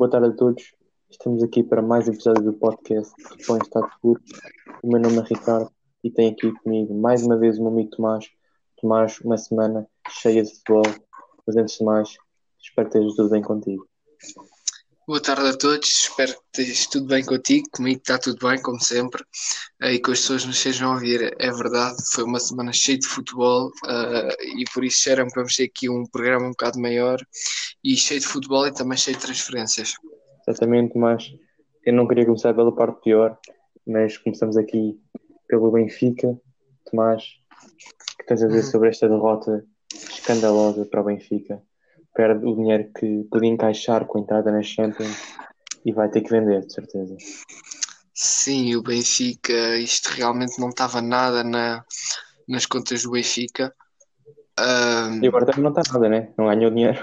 Boa tarde a todos. Estamos aqui para mais um episódio do podcast Futebol em Estado Puro. O meu nome é Ricardo e tenho aqui comigo mais uma vez o meu amigo Tomás. Tomás, uma semana cheia de futebol. Mas antes de mais, espero que esteja tudo bem contigo. Boa tarde a todos, espero que esteja tudo bem contigo. Comigo está tudo bem, como sempre, e que as pessoas nos estejam a ouvir. É verdade, foi uma semana cheia de futebol uh, e por isso disseram que vamos ter aqui um programa um bocado maior e cheio de futebol e também cheio de transferências. Exatamente, mas eu não queria começar pela parte pior, mas começamos aqui pelo Benfica. Tomás, o que tens a dizer uhum. sobre esta derrota escandalosa para o Benfica? Perde o dinheiro que podia encaixar com a entrada na Champions e vai ter que vender, de certeza. Sim, o Benfica, isto realmente não estava nada na, nas contas do Benfica. Um... E agora também não está nada, né? Não ganhou dinheiro.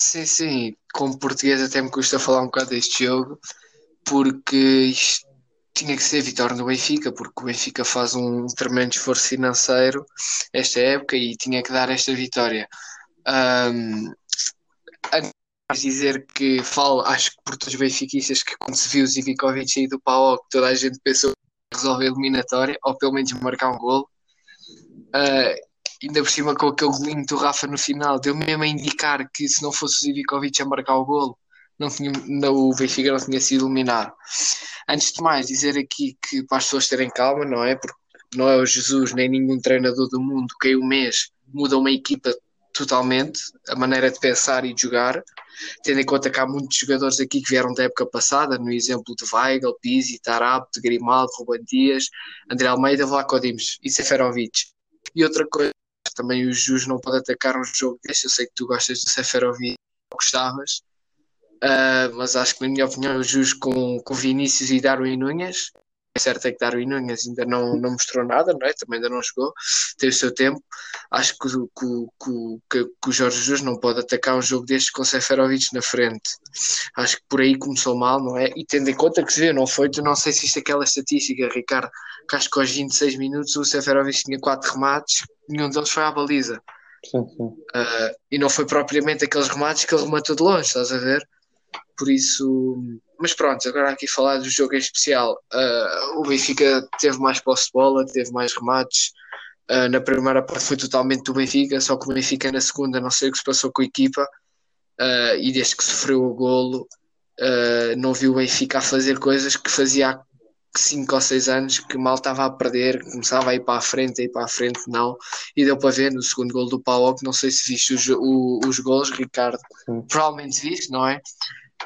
Sim, sim. Como português até me custa falar um bocado deste jogo, porque isto tinha que ser vitória no Benfica, porque o Benfica faz um tremendo esforço financeiro esta época e tinha que dar esta vitória. Um, dizer que falo, acho que por todos os benfiquistas que quando se viu o Zivikovic sair do PAOK, toda a gente pensou que resolver a eliminatória, ou pelo menos marcar um gol. Uh, ainda por cima com aquele golinho do Rafa no final, deu mesmo a indicar que se não fosse o Zivikovic a marcar o golo, não tinha, não, o Benfica não tinha sido eliminado. Antes de mais, dizer aqui que para as pessoas terem calma, não é? Porque não é o Jesus nem nenhum treinador do mundo que em um mês muda uma equipa totalmente a maneira de pensar e de jogar, tendo em conta que há muitos jogadores aqui que vieram da época passada, no exemplo de Weigl, Pizzi, Tarap, de Grimaldo, Ruben Dias, André Almeida, Vlaco Dimos e Seferovic. E outra coisa, também o Jus não pode atacar um jogo deste, eu sei que tu gostas de Seferovic, gostavas, uh, mas acho que na minha opinião o Jus com, com Vinícius e Darwin Nunes certo é que Darwin Nunes ainda não, não mostrou nada, não é? também ainda não jogou, tem o seu tempo. Acho que, que, que, que o Jorge Jesus não pode atacar um jogo destes com Seferovic na frente. Acho que por aí começou mal, não é? E tendo em conta que se vê, não foi, tu não sei se isto é aquela estatística, Ricardo, que acho que aos 26 minutos o Seferovic tinha 4 remates, nenhum deles foi à baliza. Sim, sim. Uh, e não foi propriamente aqueles remates que ele rematou de longe, estás a ver? Por isso, mas pronto, agora aqui falar do jogo em especial. Uh, o Benfica teve mais posse de bola, teve mais remates. Uh, na primeira parte foi totalmente do Benfica, só que o Benfica na segunda não sei o que se passou com a equipa. Uh, e desde que sofreu o golo, não viu o Benfica a fazer coisas que fazia há 5 ou 6 anos que mal estava a perder, começava a ir para a frente, a ir para a frente, não. E deu para ver no segundo gol do Paulo, que não sei se viste os, os gols, Ricardo. Provavelmente viste, não é?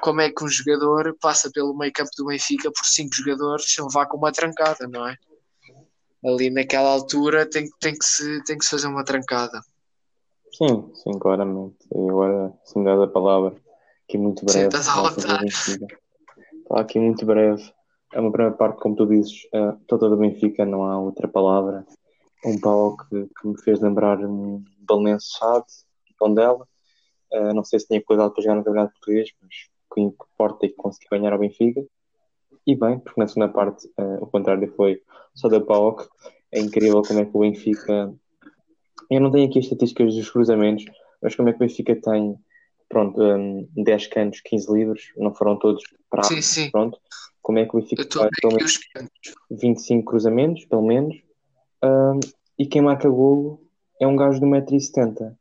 Como é que um jogador passa pelo meio campo do Benfica por cinco jogadores se levar com uma trancada, não é? Ali naquela altura tem, tem, que, se, tem que se fazer uma trancada. Sim, sim, claramente. E agora, se me dá a palavra, aqui muito breve. Sim, estás a aqui muito breve. É uma primeira parte, como tu dizes, uh, toda do Benfica, não há outra palavra. Um pau que, que me fez lembrar um Belenense Chade, Tondela. Uh, não sei se tinha cuidado para jogar no Campeonato Português, mas que importa e que conseguiu ganhar ao Benfica. E bem, porque na segunda parte uh, o contrário foi só da PAOK. É incrível como é que o Benfica. Eu não tenho aqui as estatísticas dos cruzamentos, mas como é que o Benfica tem pronto, um, 10 cantos, 15 livros, não foram todos para sim, sim. pronto. Como é que o Benfica tem pelo menos 25 cruzamentos, pelo menos, um, e quem marca golo é um gajo de 1,70m.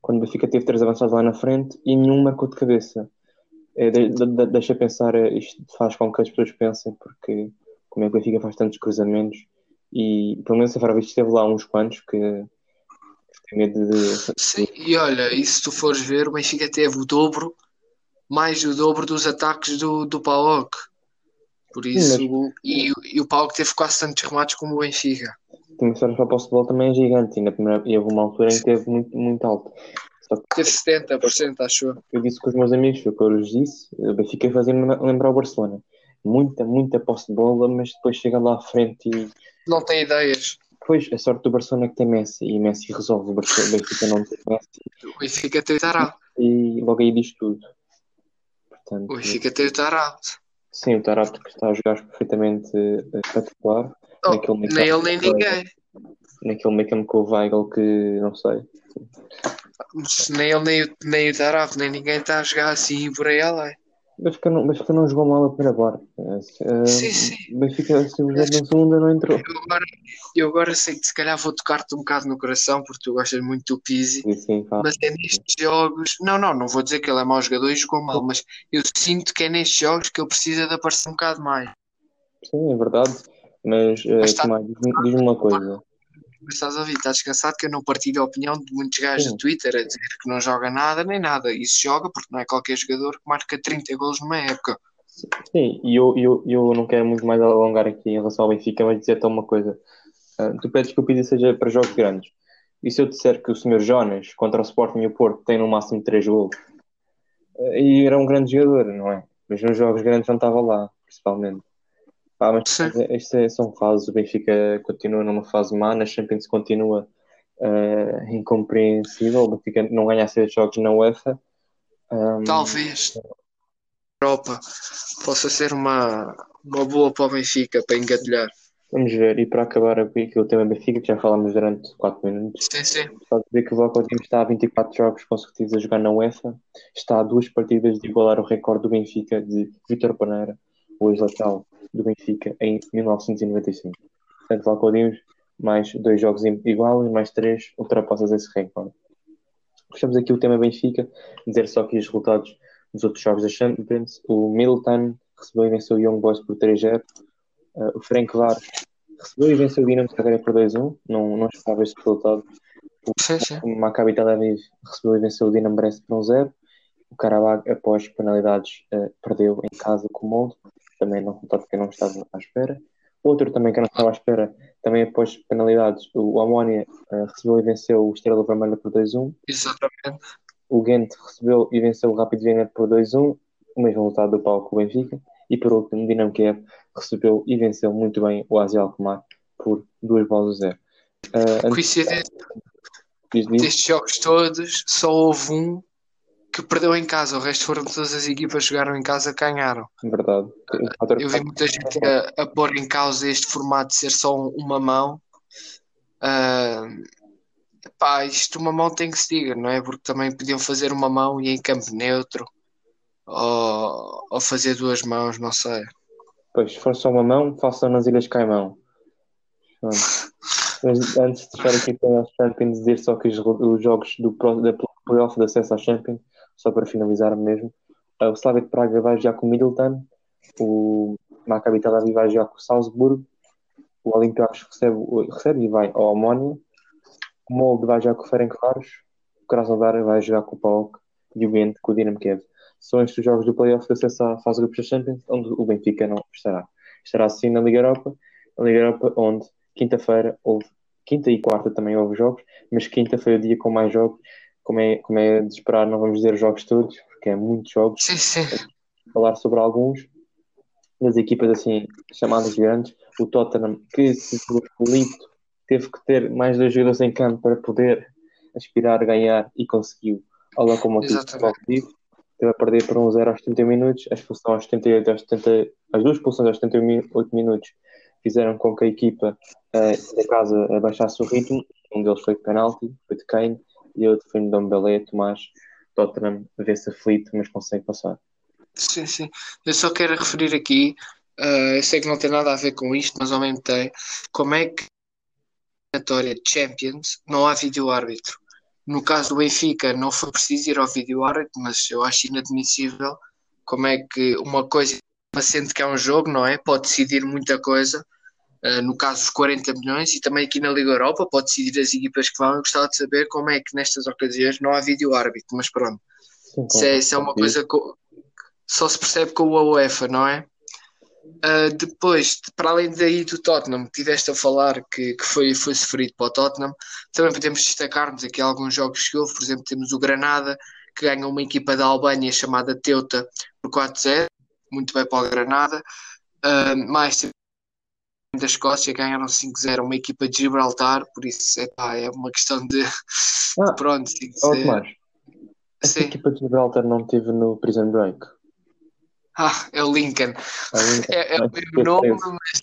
Quando o Benfica teve três avançados lá na frente e nenhum marcou de cabeça é, de, de, deixa pensar, é, isto faz com que as pessoas pensem, porque como é que o Benfica faz tantos cruzamentos e pelo menos a Farabic esteve lá uns quantos que, tem medo de. Sim, e olha, e se tu fores ver, o Benfica teve o dobro, mais o dobro dos ataques do, do PAOK. Por isso, Sim, mas... e, e o PAOK teve quase tantos remates como o Benfica. Que ser para o futebol também é gigante, e, na primeira, e houve uma altura em que teve muito, muito alto. Teve 70%, acho eu. disse com os meus amigos, foi o que eu lhes disse, o Benfica fazia lembrar o Barcelona. Muita, muita posse de bola, mas depois chega lá à frente e. Não tem ideias. Pois, a sorte do Barcelona é que tem Messi e Messi resolve. O, Benfica não tem Messi. O Benfica Tarab. E logo aí diz tudo. Portanto, o Benfica tem o Tarab. Sim, o Tarab que está a jogar perfeitamente uh, espetacular. Oh, nem ele nem ninguém. Naquele meio campo com o Weigl que não sei nem ele, nem, nem o Taraf, nem ninguém está a jogar assim por aí além. Benfica não, Benfica não jogou mal a primeira parte. Uh, Sim, sim. Benfica simplesmente na segunda não entrou. Eu agora, eu agora sei que se calhar vou tocar-te um bocado no coração porque tu gostas muito do Pizzi, Sim, sim, pá. mas é nestes jogos. Não, não, não vou dizer que ele é mau jogador e jogou mal, mas eu sinto que é nestes jogos que ele precisa de aparecer um bocado mais. Sim, é verdade. Mas, uh, Mas está- diz-me uma coisa. Mas estás a ouvir, estás descansado que eu não partilho a opinião de muitos gajos Sim. do Twitter a dizer que não joga nada nem nada. Isso joga porque não é qualquer jogador que marca 30 golos numa época. Sim, e eu, eu, eu não quero muito mais alongar aqui em relação ao Benfica, mas dizer-te uma coisa. Ah, tu pedes que o pedido seja para jogos grandes. E se eu disser que o Sr. Jonas, contra o Sporting e o Porto, tem no máximo 3 gols? Ah, e era um grande jogador, não é? Mas nos jogos grandes não estava lá, principalmente. Pá, mas Sim. isto é, são fases. O Benfica continua numa fase má, na Champions continua ah, incompreensível. O Benfica não ganha 6 jogos na UEFA. Ah, Talvez a Europa possa ser uma, uma boa para o Benfica para engatilhar. Vamos ver, e para acabar aqui o tema Benfica, que já falámos durante 4 minutos, Sim, sim. só dizer que o Vlaco está a 24 jogos consecutivos a jogar na UEFA, está a duas partidas de igualar o recorde do Benfica de Vítor Paneira, o ex-lateral do Benfica, em 1995. Portanto, Vlaco Dimos, mais dois jogos igual e mais três ultrapassas esse recorde. Fechamos aqui o tema Benfica, dizer só aqui os resultados dos outros jogos da Champions. O Middleton recebeu e venceu o Young Boys por 3-0. Uh, o Frank Vares recebeu e venceu o Dinamo Zagreb por 2-1. Não, não esperava este resultado. Sim, sim. O Maccabi Tel Aviv recebeu e venceu o Dinamo Brest por 1-0. O Karabakh, após penalidades, uh, perdeu em casa com o Molde. Também não resultado que eu não estava à espera. Outro também que eu não estava à espera, também após penalidades, o Amónia uh, recebeu e venceu o Estrela Vermelha por 2-1. Exatamente. O Ghent recebeu e venceu o Rapid Vienna por 2-1, o mesmo resultado do palco o Benfica. E por último, o Dinamo Kiev recebeu e venceu muito bem o Asia Alkmaar por 2 bolas a 0. Uh, Coincidência diz, diz, destes jogos todos, só houve um que perdeu em casa. O resto foram todas as equipas que jogaram em casa que ganharam. verdade. Eu vi muita gente a, a pôr em causa este formato de ser só um- uma mão. Ah, pá, isto uma mão tem que se diga, não é? Porque também podiam fazer uma mão e em campo neutro. Ou, ou fazer duas mãos, não sei. Pois, se for só uma mão, façam nas Ilhas Caimão. Mas antes de fechar aqui para a Champions, dizer só que os, os jogos do da playoff de acesso à Champions, só para finalizar mesmo, uh, o Slavia de Praga vai jogar com o Middleton, o Maccabi Tel Aviv vai jogar com o Salzburgo, o Olympiacos recebe, recebe e vai ao Amónia, o Molde vai jogar com o Ferencváros, o Krasnodar vai jogar com o PAOK e o Ghent com o Dinamo Kiev. São estes os jogos do playoff de acesso à fase de grupos da Champions, onde o Benfica não estará. Estará sim na Liga Europa, a Liga Europa onde quinta-feira houve, quinta e quarta também houve jogos, mas quinta foi o dia com mais jogos, como é, como é de esperar, não vamos dizer os jogos todos, porque é muitos jogos, Sim, sim. falar sobre alguns das equipas assim chamadas grandes, o Tottenham que se Lito teve que ter mais dois jogadores em campo para poder aspirar a ganhar e conseguiu ao. Plovdiv teve a perder por 1-0 aos 70 minutos a expulsão aos 78 aos 70 as duas expulsões aos 78 minutos fizeram com que a equipa eh, da casa abaixasse o ritmo um deles foi de penalti, foi de Kane e outro foi de Dombele, Tomás Tottenham vê-se aflito mas consegue passar Sim, sim. Eu só quero referir aqui, ah, eu sei que não tem nada a ver com isto, mas ao mesmo tem, como é que na eliminatória Champions não há vídeo-árbitro. No caso do Benfica, não foi preciso ir ao vídeo-árbitro, mas eu acho inadmissível como é que uma coisa, sendo que é um jogo, não é? Pode decidir muita coisa. Ah, no caso, os 40 milhões, e também aqui na Liga Europa, pode decidir as equipas que vão. Eu gostava de saber como é que nestas ocasiões não há vídeo-árbitro, mas pronto. Sim, Isso é, isso é uma coisa que só se percebe com a UEFA, não é? Uh, depois, para além daí do Tottenham, que tiveste a falar que, que foi, foi sofrido para o Tottenham, também podemos destacar-nos aqui alguns jogos que houve. Por exemplo, temos o Granada, que ganha uma equipa da Albânia chamada Teuta por 4-0, muito bem para o Granada. Uh, mais da Escócia, ganharam 5-0 uma equipa de Gibraltar, por isso epá, é uma questão de, Ah, de pronto, Oh, Tomás, esta sim. equipa de Gibraltar não teve no Prison Break. Ah, é o Lincoln. É, é o mesmo nome, mas,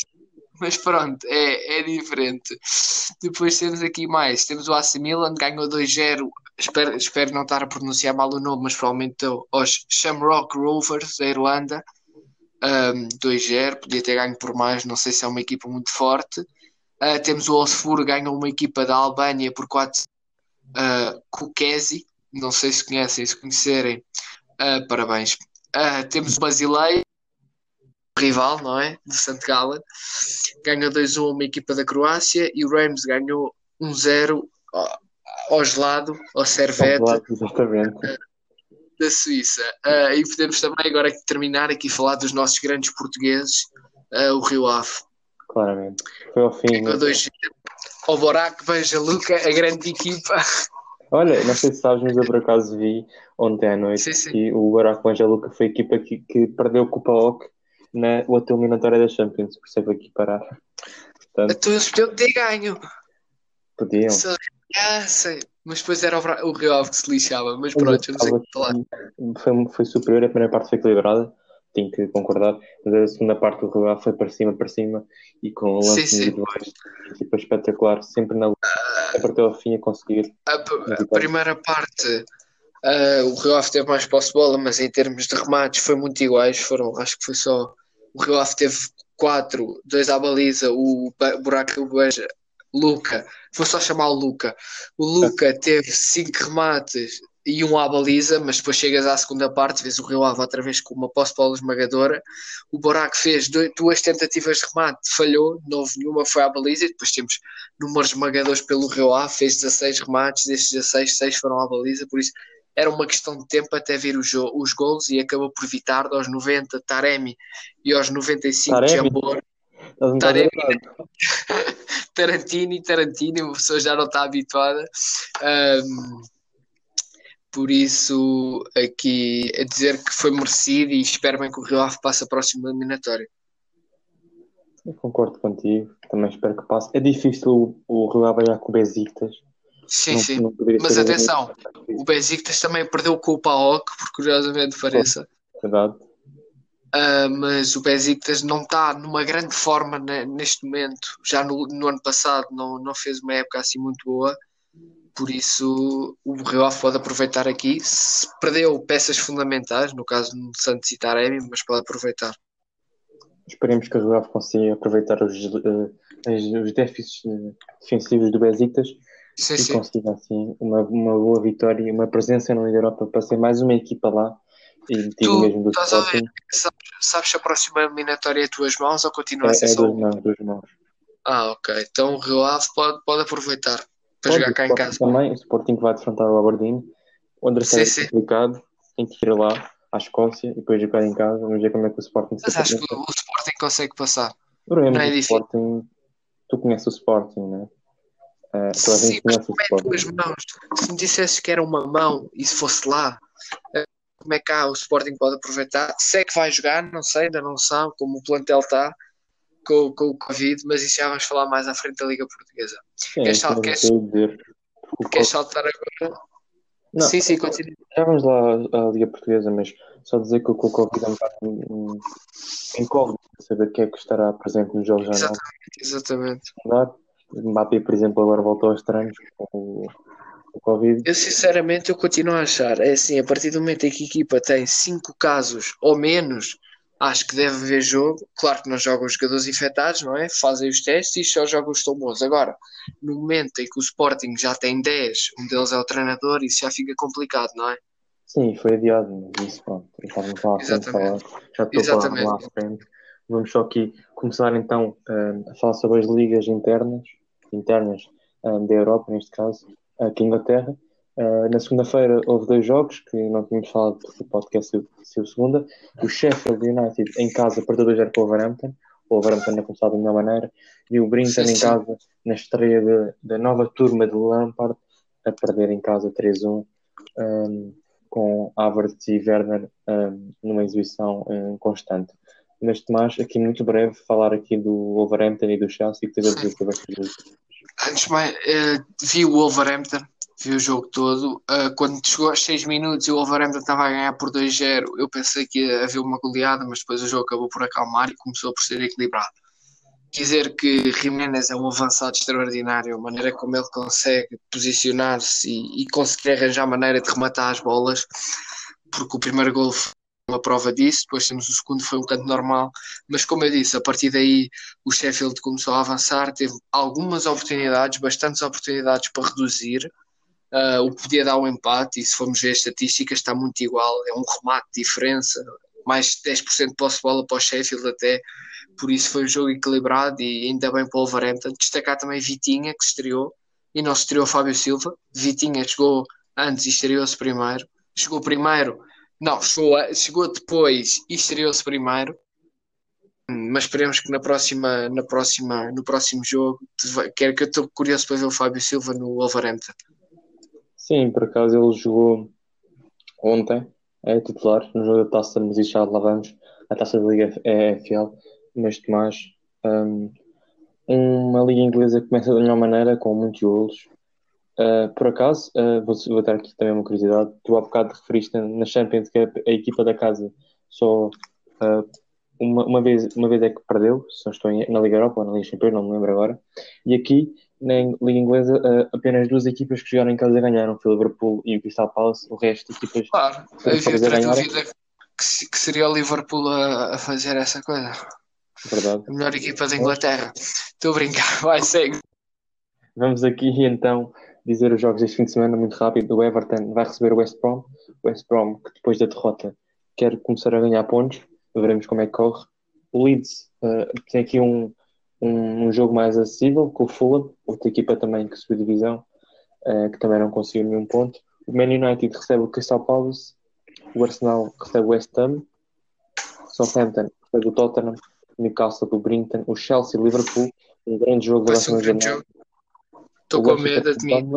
mas pronto, é, é diferente. Depois temos aqui mais. Temos o AC Milan, ganhou 2-0 espero, espero não estar a pronunciar mal o nome, mas provavelmente aos Shamrock Rovers da Irlanda. Um, 2-0, podia ter ganho por mais, não sei se é uma equipa muito forte. Uh, temos o Osfur, ganhou uma equipa da Albânia por 4 uh, Kukesi, não sei se conhecem, se conhecerem, uh, parabéns. Uh, temos o Basileia, rival, não é? De St. Gallen, ganhou 2-1 uma equipa da Croácia e o Rams ganhou 1-0 ao gelado, ao Servete. Exatamente. Da Suíça. Uh, e podemos também agora terminar aqui falar dos nossos grandes portugueses, uh, o Rio Ave. Claramente. Foi ao fim. Ganhou dois o Borac, Beija Luca, a grande equipa. Olha, não sei se sabes, mas eu por acaso vi ontem à noite sim, sim. que o Barack Beija Luca foi a equipa que, que perdeu com o PAOK na outra eliminatória da Champions, percebo aqui parar. Portanto, então eles podiam ter ganho. Podiam. Ah, sei. Mas depois era o, Rio Ave que se lixava. Mas pronto, não sei o que falar. Foi, foi superior, a primeira parte foi equilibrada, tenho que concordar. Mas a segunda parte do Rio Ave foi para cima, para cima e com o lance individuais. Tipo, espetacular, sempre na luta, até ao fim a conseguir. A, a primeira parte. Uh, o Rio Ave teve mais posse de bola, mas em termos de remates foi muito iguais. Foram, acho que foi só. O Rio Ave teve quatro, dois à baliza, o Buraco Beja Luca, vou só chamar o Luca. O Luca teve cinco remates e um à baliza, mas depois chegas à segunda parte, vês o Rio Ave outra vez com uma posse de bola esmagadora. O Borac fez duas tentativas de remate, falhou, não houve nenhuma, foi à baliza. E depois temos números esmagadores pelo Rio Ave, fez 16 remates, destes 16, 6 foram à baliza. Por isso era uma questão de tempo até vir os, os gols e acabou por evitar aos 90 Taremi e aos 95 Jambor. Taremi, Tarantino, Tarantino, uma pessoa já não está habituada. Um, por isso, aqui a dizer que foi merecido e espero bem que o Rio Ave passe a próxima eliminatória. Eu concordo contigo, também espero que passe. É difícil o, o Rio Ave com o Besiktas. Sim, não, sim. Não Mas atenção, o Besiktas também perdeu com o PAOK, por curiosamente pareça. Verdade. Uh, mas o Besiktas não está numa grande forma neste momento. Já no, no, ano passado não, não fez uma época assim muito boa, por isso o Rio pode aproveitar aqui. Se perdeu peças fundamentais, no caso do Santos e Taremi, mas pode aproveitar. Esperemos que o Rio consiga aproveitar os, uh, os déficits uh, defensivos do Besiktas sim, e sim. consiga assim uma, uma boa vitória e uma presença na Liga Europa para ser mais uma equipa lá e tu mesmo do estás a ver, sabes, sabes se a próxima eliminatória é tuas mãos ou continua é, a ser é só duas mãos, duas mãos. Ah, ok. Então o Rio Ave pode, pode aproveitar para pode, jogar cá em casa. Também, o Sporting vai defrontar o Aberdeen. O André está complicado, tem que ir lá à Escócia e depois jogar em casa. Vamos ver como é que o Sporting Mas acho que o Sporting consegue passar. Não, não é difícil. Sporting, tu conheces o Sporting, não é? Uh, Sim, mas como é duas mãos? Se me dissesses que era uma mão e se fosse lá, como é que há, o Sporting pode aproveitar. Se é que vai jogar, não sei, ainda não sabe como o plantel está com, com o Covid, mas isso já vamos falar mais à frente da Liga Portuguesa. Sim, queres, sal, queres, queres saltar agora? Não, sim, sim, continua. Já vamos lá à Liga Portuguesa, mas só dizer que o Covid é um bocado incógnito saber o que é que estará presente nos jogos Exatamente, exatamente. Mbappé, por exemplo, agora voltou aos treinos com o Covid. Eu sinceramente eu continuo a achar, é assim, a partir do momento em que a equipa tem 5 casos ou menos, acho que deve haver jogo. Claro que não jogam os jogadores infectados, não é? Fazem os testes e só jogam os tomos. Agora, no momento em que o Sporting já tem 10, um deles é o treinador, isso já fica complicado, não é? Sim, foi adiado, mas isso pronto, estávamos lá Exatamente. Falar. já estou Exatamente. lá à frente. Vamos só aqui começar então uh, a falar sobre as ligas internas, internas uh, da Europa, neste caso aqui em Inglaterra. Uh, na segunda-feira houve dois jogos que não tínhamos falado porque o podcast saiu segunda. O Sheffield United em casa perdeu 2-0 para o Wolverhampton. O Wolverhampton não começado da melhor maneira. E o Brinton em casa, na estreia da nova turma de Lampard, a perder em casa 3-1 um, com Havertz e Werner um, numa exibição um, constante. Mas Tomás, aqui muito breve, falar aqui do Wolverhampton e do Chelsea que teve a dizer sobre estes Antes de mais, uh, vi o Wolverhampton, vi o jogo todo. Uh, quando chegou aos 6 minutos e o Wolverhampton estava a ganhar por 2-0, eu pensei que ia haver uma goleada, mas depois o jogo acabou por acalmar e começou por ser equilibrado. dizer que Jiménez é um avançado extraordinário, a maneira como ele consegue posicionar-se e, e conseguir arranjar maneira de rematar as bolas, porque o primeiro gol foi uma prova disso, depois temos o segundo, foi um canto normal, mas como eu disse, a partir daí o Sheffield começou a avançar, teve algumas oportunidades, bastantes oportunidades para reduzir, uh, o que podia dar um empate, e se formos ver as estatísticas está muito igual, é um remate de diferença, mais 10% de posse bola para o Sheffield até, por isso foi um jogo equilibrado e ainda bem para o Wolverhampton. Destacar também Vitinha, que estreou, e não estreou Fábio Silva. Vitinha chegou antes e estreou-se primeiro. Chegou primeiro, não, chegou, chegou depois e estreou-se primeiro. Mas esperemos que na próxima, na próxima, no próximo jogo, quero que eu estou curioso para ver o Fábio Silva no Wolverhampton. Sim, por acaso ele jogou ontem, é titular no jogo da taça, mas isso já lá vamos. A taça da Liga EFL mas mais um, uma liga inglesa que começa da melhor maneira, com muitos golos. Uh, por acaso, uh, vou, vou dar aqui também uma curiosidade. Tu há bocado referiste na Champions que a, a equipa da casa só uh, uma, uma, vez, uma vez é que perdeu, se não estou em, na Liga Europa ou na Liga Champions, não me lembro agora. E aqui, na Liga Inglesa, apenas duas equipas que jogaram em casa ganharam, o Liverpool e o Crystal Palace. O resto, equipas. Claro, havia outra dúvida que, que seria o Liverpool a, a fazer essa coisa. Verdade. A melhor equipa da Inglaterra. Estou a brincar, vai, segue. Vamos aqui então dizer os jogos deste fim de semana muito rápido. O Everton vai receber o West Brom. O West Brom, que depois da derrota quer começar a ganhar pontos. Veremos como é que corre. O Leeds uh, tem aqui um, um, um, jogo mais acessível com o Fulham, outra equipa também que subiu divisão, uh, que também não conseguiu nenhum ponto. O Man United recebe o Crystal Palace. O Arsenal recebe o West Ham. Southampton recebe o Tottenham Newcastle do Brinton, o Chelsea, Liverpool, um grande jogo da próxima jornada. Estou com medo de mim.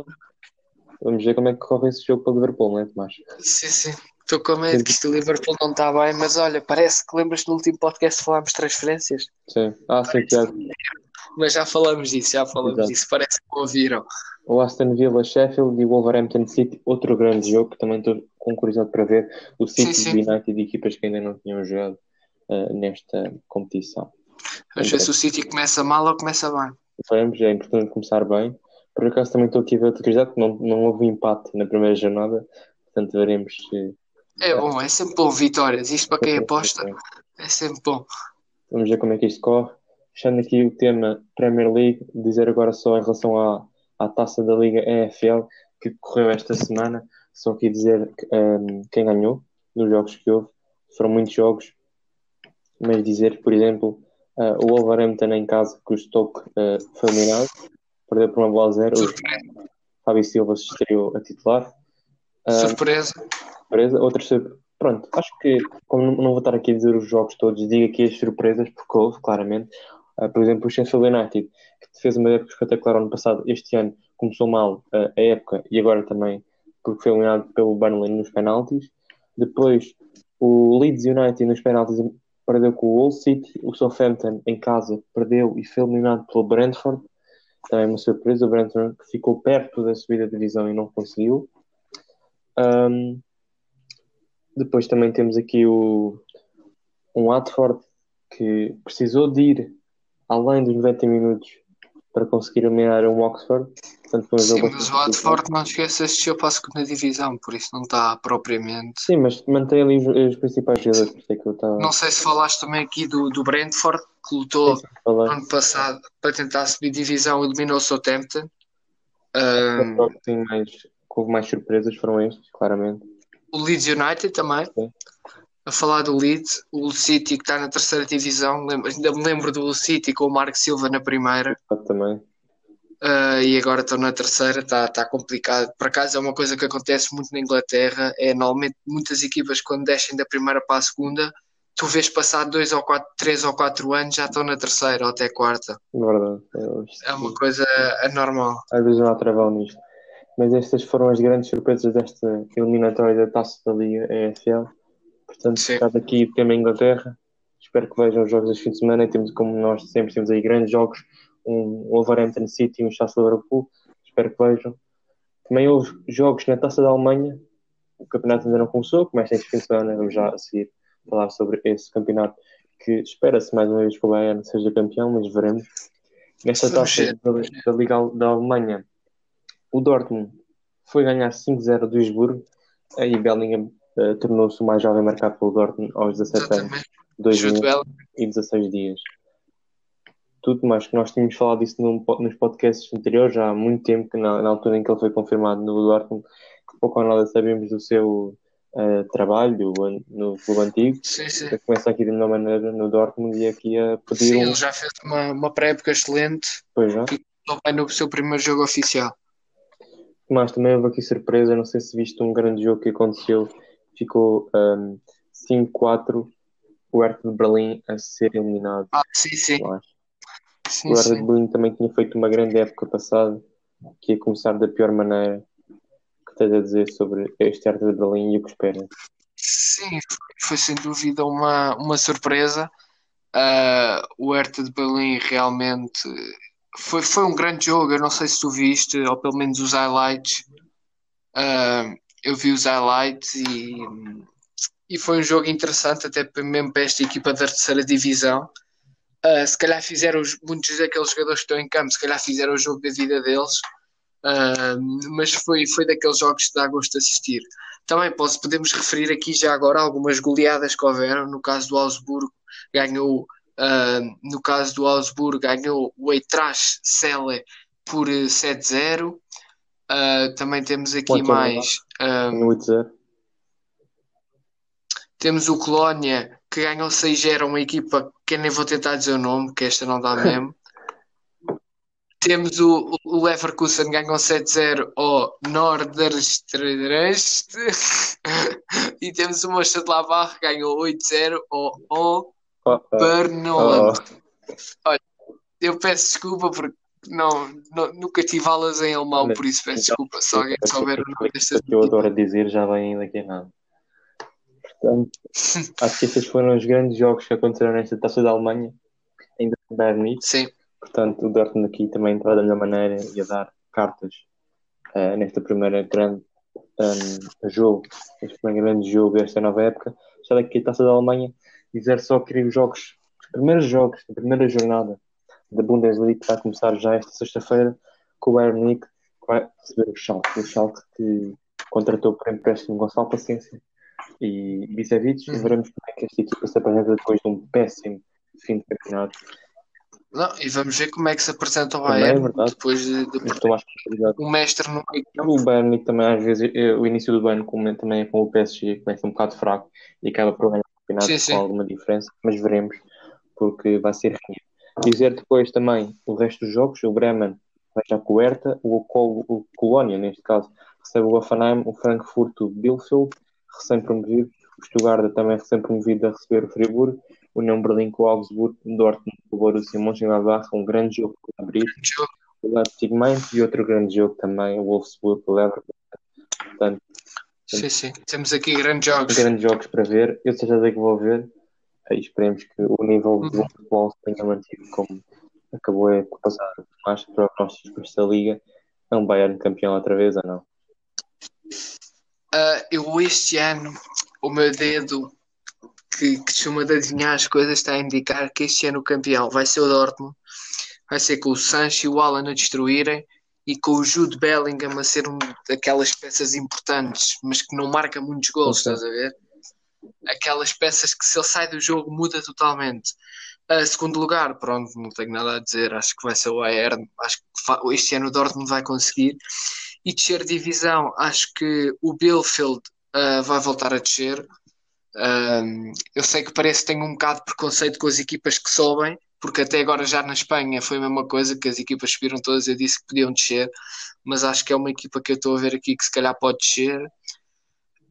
Vamos ver como é que corre esse jogo para o Liverpool, não é, Tomás? Sim, sim. Estou com medo que isto o Liverpool não está bem, mas olha, parece que lembras do último podcast falámos transferências. Sim. Ah, sim, claro. Mas já falamos disso, já falamos Exato. disso, parece que ouviram. O Aston Villa, Sheffield e o Wolverhampton City, outro grande jogo que também estou com curiosidade para ver. O City sim, sim. United, equipas que ainda não tinham jogado uh, nesta competição. Vamos ver se o City começa mal ou começa bem. Vamos, é importante começar bem. Por acaso também estou aqui a ver outra curiosidade, não, não houve empate na primeira jornada, portanto veremos se. É bom, é sempre bom vitórias. Isto para quem aposta é sempre bom. Vamos ver como é que isto corre. Fechando aqui o tema Premier League, dizer agora só em relação à, à taça da Liga EFL que correu esta semana. Só aqui dizer um, ehm, quem ganhou nos jogos que houve. Foram muitos jogos, mas dizer, por exemplo, uh, o Wolverhampton em casa que o Stoke uh, foi eliminado, perdeu por uma bola a zero. O Fábio Silva se estreou a titular. Uh, surpresa. Surpresa. Outra surpresa. Pronto, acho que, como não, vou estar aqui a dizer os jogos todos, digo aqui as surpresas, porque houve, claramente. Uh, por exemplo, o Sheffield United, que fez uma época espetacular ano passado, este ano começou mal uh, a época e agora também, porque foi eliminado pelo Burnley nos penaltis. Depois, o Leeds United nos penaltis perdeu com o Hull City, o Southampton em casa perdeu e foi eliminado pelo Brentford. Também uma surpresa, o Brentford que ficou perto da subida da divisão e não conseguiu. Um, depois também temos aqui o um Watford que precisou de ir além dos 90 minutos para conseguir eliminar um Oxford. Portanto, um Sim, mas o Watford, não esqueça, assistiu para a segunda divisão, por isso não está propriamente. Sim, mas mantém ali os, os principais jogadores. Por é que eu. Não sei se falaste também aqui do, do Brentford, que lutou sim, ano passado para tentar subir divisão e eliminou o Southampton. Um, mais, houve mais surpresas, foram estes, claramente. O Leeds United também. Sim a falar do Leeds, o City que está na terceira divisão, ainda me lembro do City com o Marco Silva na primeira. Eu também. Uh, e agora estou na terceira, está tá complicado. Por acaso é uma coisa que acontece muito na Inglaterra, é normalmente muitas equipas quando descem da primeira para a segunda, tu vês passar dois ou quatro, três ou quatro anos, já estão na terceira ou até quarta. Verdade. É, é uma coisa anormal. Às vezes não há travão nisto. Mas estas foram as grandes surpresas desta eliminatória da Taça da Liga EFL. Portanto, está aqui o tema Inglaterra. Espero que vejam os jogos deste fim de semana. Temos, como nós sempre temos aí grandes jogos, um Wolverhampton City e um Chelsea Liverpool. Espero que vejam. Também houve jogos na Taça da Alemanha. O campeonato ainda não começou, começa este fim de semana. Vamos já a seguir falar sobre esse campeonato que espera-se mais uma vez que o Bayern seja campeão, mas veremos. Nesta taça da Liga da Alemanha, o Dortmund foi ganhar 5-0 do Duisburgo e Bellingham eh, tornou-se o mais jovem marcado pelo Dortmund aos 17 anos, Exatamente. 2 Jude meses Bellingham. e 16 dias. Tudo mais que nós tínhamos falado isso num nos podcasts anteriores, já há muito tempo, que na, na altura em que ele foi confirmado no Dortmund, que pouco ou nada sabíamos do seu eh, trabalho no clube antigo. Sim, sim. Ele começa aqui de uma maneira no Dortmund e aqui a pedir Sim, um. ele já fez uma, uma pré-época excelente. Pois já. Só vai no seu primeiro jogo oficial. Mas também houve aqui surpresa, não sei se viste um grande jogo que aconteceu, ficou um, 5-4, o Hertha de Berlim a ser eliminado. Ah, sim, sim. sim, O Hertha de. Berlim também tinha feito uma grande época passada, que ia começar da pior maneira. O que tens a dizer sobre este Hertha de Berlim e o que esperas? Sim, foi, sem dúvida uma, uma surpresa. Ah, o Hertha de Berlim realmente foi, foi um grande jogo. Eu não sei se tu viste, ou pelo menos os highlights. Ah, eu vi os highlights e, e foi um jogo interessante, até mesmo para esta equipa da terceira divisão. Ah, se calhar fizeram os- muitos daqueles jogadores que estão em campo, se calhar fizeram o jogo da vida deles. Ah, mas foi, foi daqueles jogos que dá gosto de assistir. Também posso, podemos referir aqui já agora algumas goleadas que houveram. No caso do Augsburgo, ganhou, ah, no caso do Augsburgo, ganhou o Eintracht Celle por eh, 7-0. Ah, também temos aqui Quanto mais. ah, No 8-0? temos o Colónia que ganhou 6-0 a uma equipa que nem vou tentar dizer o nome, que esta não dá mesmo. Temos o, o Leverkusen ganhou 7-0 ao Norderstrecht e temos o Mönchengladbach que ganhou 8-0 ao, ao Oh, oh. Eu peço desculpa porque não, não- nunca tive aulas em alemão, por isso peço então, desculpa se alguém souber o nome destas que eu adoro dizer já vem daqui nada. Portanto, acho que estes foram os grandes jogos que aconteceram nesta taça da Alemanha, ainda Bayern Munique. Sim, Portanto, o Dortmund aqui também entrar da melhor maneira e a dar cartas eh, nesta primeira grande um, jogo, este primeiro grande jogo desta nova época. Já daqui a taça da Alemanha, dizer só que os jogos, os primeiros jogos, a primeira jornada da Bundesliga que vai começar já esta sexta-feira com o Bayern Munique que vai receber o Schalke. O Schalke que contratou por empréstimo Gonçalo Paciência e Bicevic. Uhum. Veremos como é que esta equipa se apresenta depois de um péssimo fim de campeonato. não, e vamos ver como é que se apresenta o Também é Bayern verdade. depois de, de o mestre no meio O Bayern também às vezes, eh, o início do com- também é com o PSG, começa um bocado fraco e acaba por ganhar o campeonato Sim, sim. com alguma diferença, mas veremos, porque vai ser renhido. Dizer depois também o resto dos jogos, o Bremen vai já com o Hertha, o, Col o Colónia, neste caso, recebe o Hoffenheim, o Frankfurt, o Bielefeld, recém-promovido, o Stuttgart também recém-promovido a receber o Friburgo, o União Berlim com o Augsburg, o Dortmund com o Borussia Mönchengladbach, um grande jogo para abrir, o Leipzig Mainz e outro grande jogo também, o Wolfsburg, o Leverkusen. Portanto, Sim, sim. Temos aqui grandes jogos. grandes jogos para ver. Eu sei já sei que vou ver. E esperemos que o nível Uhum. do futebol se tenha mantido como acabou a época passada. Mais prognósticos para esta liga. É um Bayern campeão outra vez ou não? Ah, eu este ano, o meu dedo que, que costuma de adivinhar as coisas está a indicar que este ano o campeão vai ser o Dortmund, vai ser com o Sancho e o Alan a destruírem e com o Jude Bellingham a ser um daquelas peças importantes, mas que não marca muitos gols, Ok. estás a ver? Aquelas peças que se ele sai do jogo muda totalmente. A segundo lugar, pronto, não tenho nada a dizer, acho que vai ser o Bayern, acho que este ano o Dortmund vai conseguir. E descer divisão, acho que o Bielefeld ah, vai voltar a descer. Um, eu sei que parece que tenho um bocado de preconceito com as equipas que sobem, porque até agora já na Espanha foi a mesma coisa, que as equipas subiram todas, eu disse que podiam descer, mas acho que é uma equipa que eu estou a ver aqui que se calhar pode descer.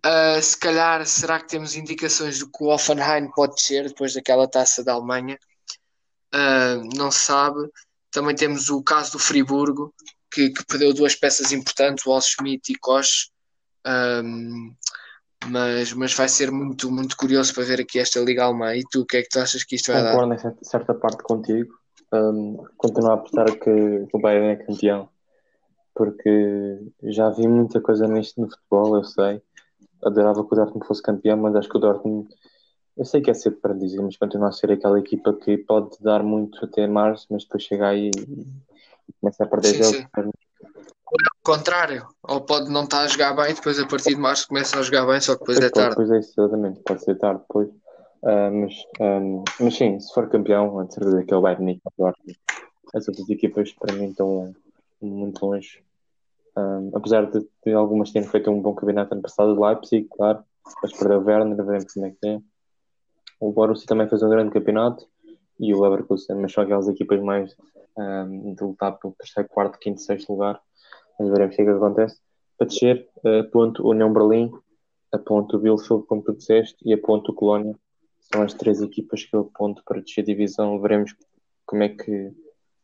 Uh, se calhar, será que temos indicações de que o Offenheim pode descer depois daquela taça da Alemanha? Uh, não se sabe. Também temos o caso do Friburgo, que, que perdeu duas peças importantes, o Schmidt e Koch. Um, mas, mas vai ser muito, muito curioso para ver aqui esta Liga Alemã. E tu, o que é que tu achas que isto vai dar? Concordo em certa, certa parte contigo. Um, continuo a apostar que o Bayern é campeão. Porque já vi muita coisa nisto no futebol, eu sei. Adorava que o Dortmund fosse campeão, mas acho que o Dortmund Eu sei que é cedo para dizer, mas continua a ser aquela equipa que pode dar muito até março, mas depois chega aí e começa a perder jogos. é o contrário, ou pode não estar a jogar bem, depois a partir de março começa a jogar bem, só que depois é pode- tarde. depois é isso, exatamente, pode ser tarde depois. Ah, mas, ah, mas sim, se for campeão, de certeza que é o Bayern ou o Dortmund. As outras equipas para mim estão muito longe. Ah, apesar de, de algumas terem feito um bom campeonato ano passado, o Leipzig, claro, mas perdeu o Werner, veremos como é que é. O Borussia também fez um grande campeonato e o Leverkusen, mas são aquelas equipas mais ah, de lutar pelo terceiro, quarto, quinto, sexto lugar. Mas veremos o que é que acontece. Para descer, ah, ponto União Berlim, a ponto Bielefeld, como tu disseste, e a ponto Colónia. São as três equipas que eu aponto para descer a divisão. Veremos como é que.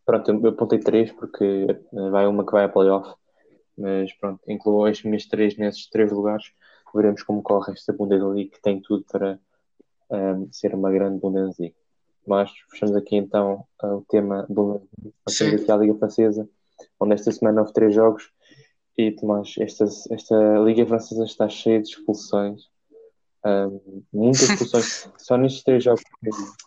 Pronto, eu apontei três porque vai uma que vai a playoff. Mas pronto, incluo as minhas três nesses três lugares. Veremos como corre esta Bundesliga que tem tudo para ehm, ser uma grande Bundesliga. Mas fechamos aqui então eh, o tema Bundesliga. Aqui à Liga Francesa, onde esta semana houve três jogos. E Tomás, esta, esta Liga Francesa está cheia de expulsões. Ehm, muitas expulsões. Só nestes três jogos.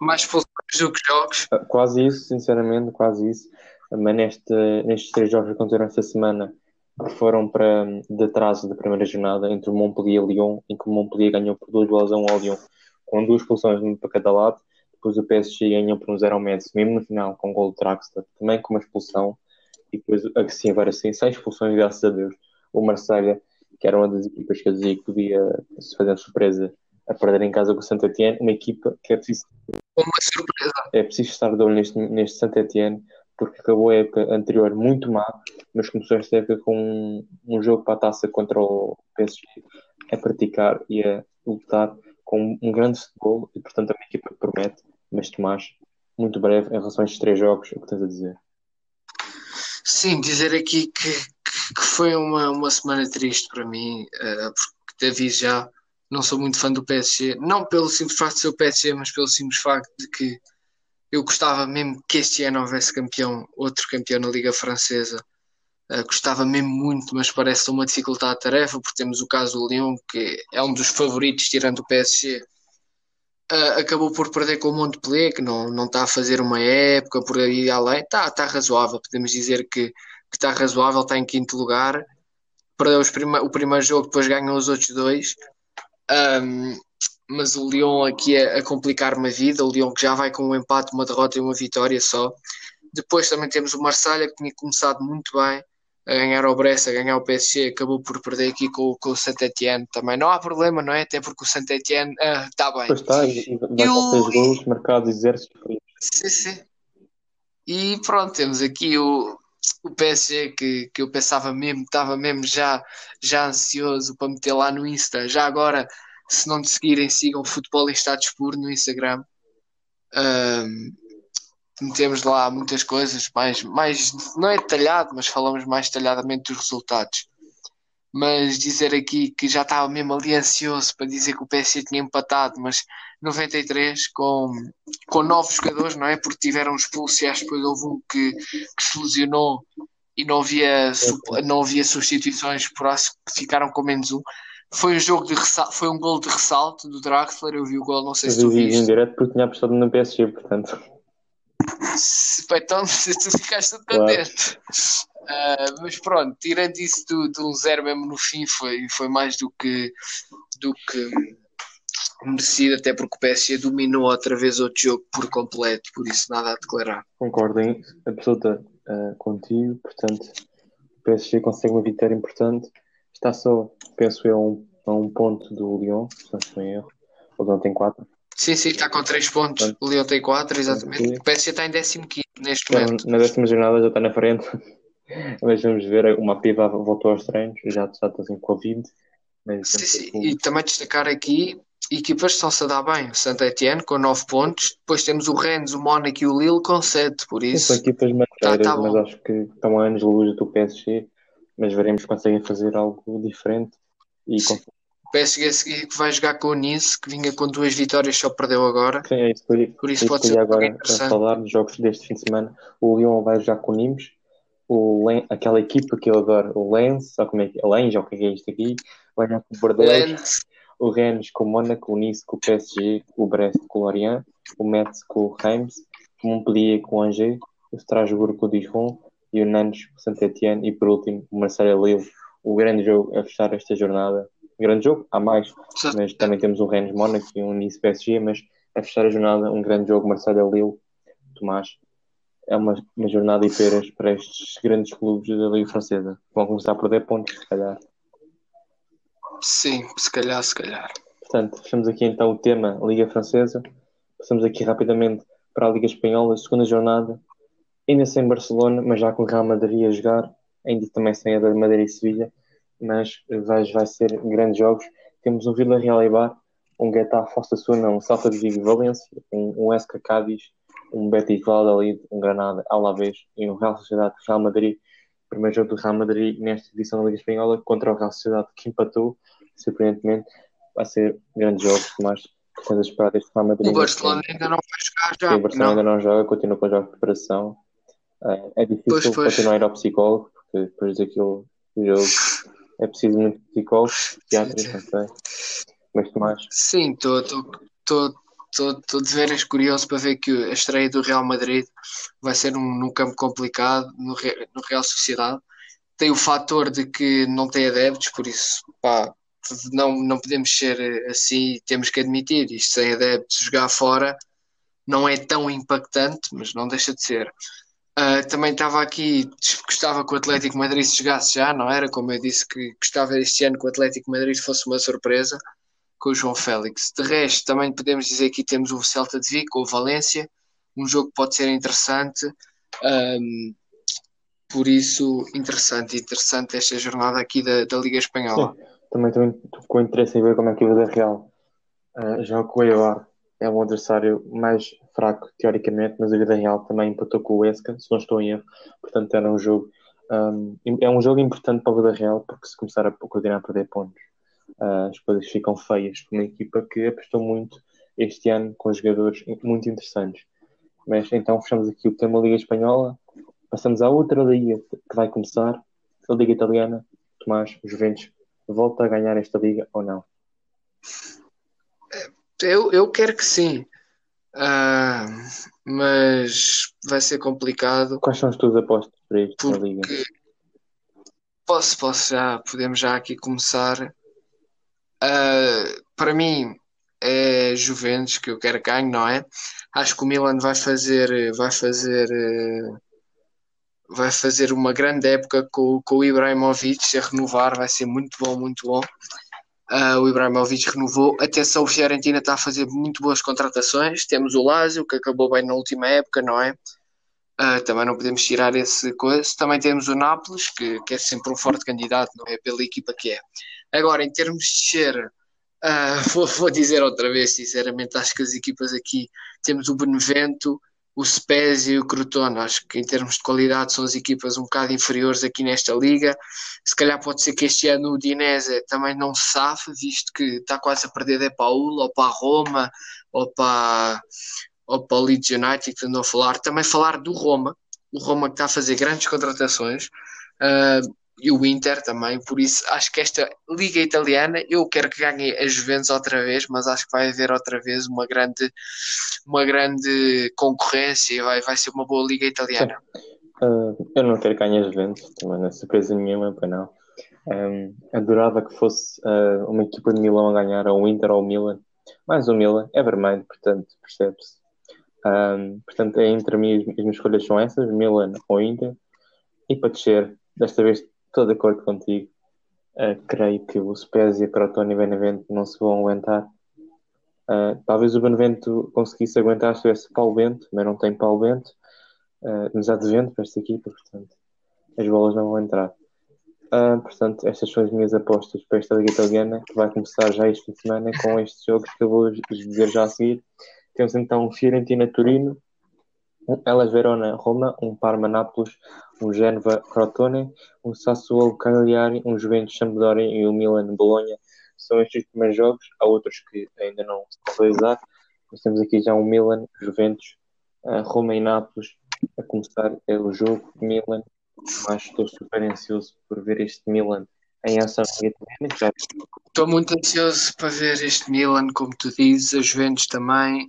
Mais expulsões do que jogos. Ah, Quase isso, sinceramente, quase isso. Mas neste, nestes três jogos que aconteceram esta semana, que foram para de atraso da primeira jornada, entre o Montpellier e Lyon, em que o Montpellier ganhou por 2 gols a 1 ao Lyon, com duas expulsões um para cada lado. Depois o PSG ganhou por um 0 ao Metz, mesmo no final, com o gol do Draxler, também com uma expulsão. E depois, assim, agora sim, seis expulsões, graças a Deus. O Marselha, que era uma das equipas que eu dizia que podia se fazer surpresa a perder em casa com o Saint-Etienne, uma equipa que é preciso Uma surpresa. é preciso estar de olho neste, neste Saint Etienne, porque acabou a época anterior muito má, mas começou esta época com um, um jogo para a taça contra o PSG a praticar e a lutar com um grande futebol e, portanto, é uma equipa promete. Mas, Tomás, muito breve, em relação a estes três jogos, o que tens a dizer? Sim, dizer aqui que, que- que foi uma, uma semana triste para mim, eh, porque te aviso já, não sou muito fã do PSG, não pelo simples facto de ser o PSG, mas pelo simples facto de que eu gostava mesmo que este ano houvesse campeão, outro campeão na Liga Francesa. Eh, gostava mesmo muito, mas parece uma dificuldade a tarefa, porque temos o caso do Lyon, que é um dos favoritos, tirando o PSG. Uh, acabou por perder com o Montpellier, que não, não está a fazer uma época por aí além. Está está razoável, podemos dizer que, está razoável, está em quinto lugar. Perdeu prime o primeiro jogo, depois ganhou os outros dois. Um, mas o Lyon aqui a, a complicar-me a vida. O Lyon que já vai com um empate, uma derrota e uma vitória só. Depois também temos o Marselha, que tinha começado muito bem a ganhar ao Brest, a ganhar o PSG, acabou por perder aqui com, com o Saint-Etienne também. Não há problema, não é? Até porque o Saint-Etienne ah, está bem. Pois está, e vai com seis gols marcados e sofridos. Sim, sim. E pronto, temos aqui o, o PSG que, que eu pensava mesmo, estava mesmo já, já ansioso para meter lá no Insta. Já agora, se não te seguirem, sigam Futebol em Status Puro no Instagram. Ahm, metemos lá muitas coisas, mais, mais, não é detalhado, mas falamos mais detalhadamente dos resultados. Mas dizer aqui que já estava mesmo ali ansioso para dizer que o PSG tinha empatado, mas 93 com, com novos jogadores, não é? Porque tiveram expulsos e acho que depois houve um que, que se lesionou e não havia, não havia substituições, por isso que ficaram com menos um. Foi um jogo de ressal- foi um gol de ressalto do Draxler, eu vi o gol, não sei Eu se tu vi em direto porque tinha apostado no PSG, portanto. Se- Então se tu ficaste todo Claro. contente. Ah, mas pronto, tirando isso do, do um zero mesmo no fim, foi, foi mais do que, do que merecido, até porque o PSG dominou outra vez outro jogo por completo, por isso nada a declarar. Concordo em absoluta eh, contigo, portanto, o PSG consegue uma vitória importante. Está só, penso eu, a um, a um ponto do Lyon, se não estou em erro. O Lyon tem quatro. Sim, sim, está com 3 pontos. O Leão tem 4, exatamente. O PSG está em 15 neste Então, momento. na décima jornada já está na frente. Mas vamos ver, uma piva voltou aos treinos, já já está assim com Covid. Mas Sim, sim. E também destacar aqui equipas que estão-se a dar bem. O Saint-Etienne com 9 pontos. Depois temos o Rennes, o Mónaco e o Lille com 7. Por São isso, equipas mateiras, tá mas bom. acho que estão a anos de luz do PSG. Mas veremos se conseguem fazer algo diferente. E o PSG a seguir que vai jogar com o Nice, que vinha com duas vitórias, só perdeu agora. Sim, é isso que eu ia- Por isso é pode ser um agora interessante. falar dos jogos deste fim de semana. O Lyon vai jogar com o Nimes. O Len, aquela equipa que eu adoro, o Lens, só como é que é? Lens, ou o que é isto aqui? Vai jogar com o Bordeaux. O Rennes com o Mónaco, o Nice com o PSG, o Brest com o Lorient, o Metz com o Reims, o Montpellier com o Angers, o Strasbourg com o Dijon e o Nantes com o Saint-Etienne e por último o Marseille Lille, o grande jogo a fechar esta jornada. Grande jogo, há mais, mas também temos o Rennes Mónaco e um Nice PSG, mas a fechar a jornada um grande jogo Marseille Lille, Tomás. É uma, uma jornada de peras para estes grandes clubes da Liga Francesa. Vão começar a perder pontos, se calhar. Sim, se calhar, se calhar. Portanto, fechamos aqui então o tema Liga Francesa. Passamos aqui rapidamente para a Liga Espanhola, segunda jornada. Ainda sem Barcelona, mas já com o Real Madrid a jogar. Ainda também sem a da Madrid e Sevilha. Mas vai, vai ser grandes jogos. Temos um Vila Real Eibar, um Getafe Osasuna, um Salta de Vigo Valência, um, um Esca Cádiz, um Betis Valladolid, um Granada Alavés e um Real Sociedade Real Madrid primeiro jogo do Real Madrid nesta edição da Liga Espanhola contra o Real Sociedade que empatou, surpreendentemente. Vai ser um grande jogo, mas a esperar deste Real Madrid. O Barcelona ainda não vai jogar já. Sim, o Barcelona ainda não joga, continua com o jogo de preparação. É, é difícil pois, pois. continuar a ir ao psicólogo, porque depois daquilo jogo é preciso muito psicólogo, psiquiatra, não sei. Mas Tomás. Sim, estou estou de veras curioso para ver que a estreia do Real Madrid vai ser num, num campo complicado, no, no, Real Sociedade. Tem o fator de que não tem adeptos, por isso, pá, não, não podemos ser assim, temos que admitir, isto sem adeptos, jogar fora não é tão impactante, mas não deixa de ser. Uh, também estava aqui, gostava que o Atlético Madrid se jogasse já, não era? Como eu disse que gostava este ano que o Atlético Madrid fosse uma surpresa com o João Félix. De resto, também podemos dizer que temos o Celta de Vigo, o Valência, um jogo que pode ser interessante. Um, por isso, interessante, interessante esta jornada aqui da, da Liga Espanhola. Sim, também, também com interesse em ver como é que o Vida Real uh, joga com o Eibar. É um adversário mais fraco, teoricamente, mas a Vida Real também empatou com o Esca, se não estou em erro. Portanto, era um jogo. Um, é um jogo importante para o Vida Real, porque se começar a continuar a perder pontos, uh, as coisas ficam feias. Uma equipa que apostou muito este ano com jogadores muito interessantes. Mas então fechamos aqui o tema Liga Espanhola, passamos à outra liga que vai começar, a Liga Italiana. Tomás, Juventus volta a ganhar esta liga ou não? Eu, eu quero que sim, uh, mas vai ser complicado. Quais são as tuas apostas para isto na liga? Posso, posso já, podemos já aqui começar. Uh, para mim é Juventus que eu quero que ganhe, não é? Acho que o Milan vai fazer, vai fazer, vai fazer uma grande época com, com o Ibrahimovic a renovar, vai ser muito bom, muito bom. Uh, o Ibrahimovic renovou. Atenção, o Fiorentina está a fazer muito boas contratações. Temos o Lazio, que acabou bem na última época, não é? Uh, também não podemos tirar esse coisa. Também temos o Nápoles, que, que é sempre um forte candidato, não é? Pela equipa que é. Agora, em termos de ser, uh, vou, vou, dizer outra vez, sinceramente, acho que as equipas aqui temos o Benevento, o Spezia e o Crotone. Acho que em termos de qualidade são as equipas um bocado inferiores aqui nesta liga. Se calhar pode ser que este ano o Dinese também não se safe, visto que está quase a perder de Ula, ou para a Roma, ou para, ou para o Leeds United, que andou a falar. Também falar do Roma, o Roma que está a fazer grandes contratações. Uh, e o Inter também, por isso acho que esta Liga Italiana, eu quero que ganhe a Juventus outra vez, mas acho que vai haver outra vez uma grande, uma grande concorrência, vai, vai ser uma boa Liga Italiana. Uh, eu não quero que ganhe a Juventus, também não é surpresa nenhuma, para não. Um, adorava que fosse uh, uma equipa de Milão a ganhar, ou o Inter ou o Milan, mais o Milan, é vermelho, portanto, percebe-se. Um, portanto, é entre mim, as minhas escolhas são essas, Milan ou Inter, e para descer, desta vez Estou de acordo contigo. Uh, creio que o Spezia, Crotone e Benevento não se vão aguentar. Uh, talvez o Benevento conseguisse aguentar se tivesse Paulo Bento, mas não tem Paulo Bento. Uh, nos há de vento para esta equipa, portanto, as bolas não vão entrar. Uh, portanto, estas são as minhas apostas para esta Liga Italiana, que vai começar já este fim de semana com estes jogos que eu vou dizer já a seguir. Temos então Fiorentina Turino, um Elas Verona Roma, um Parma Nápoles, um Genova Crotone, um Sassuolo Cagliari, um Juventus Sampdoria e um Milan Bologna. São estes os primeiros jogos, há outros que ainda não se vão realizar, mas temos aqui já um Milan, Juventus, uh, Roma e Nápoles a começar é o jogo Milan, mas estou super ansioso por ver este Milan em ação. Estou muito ansioso para ver este Milan, como tu dizes, a Juventus também,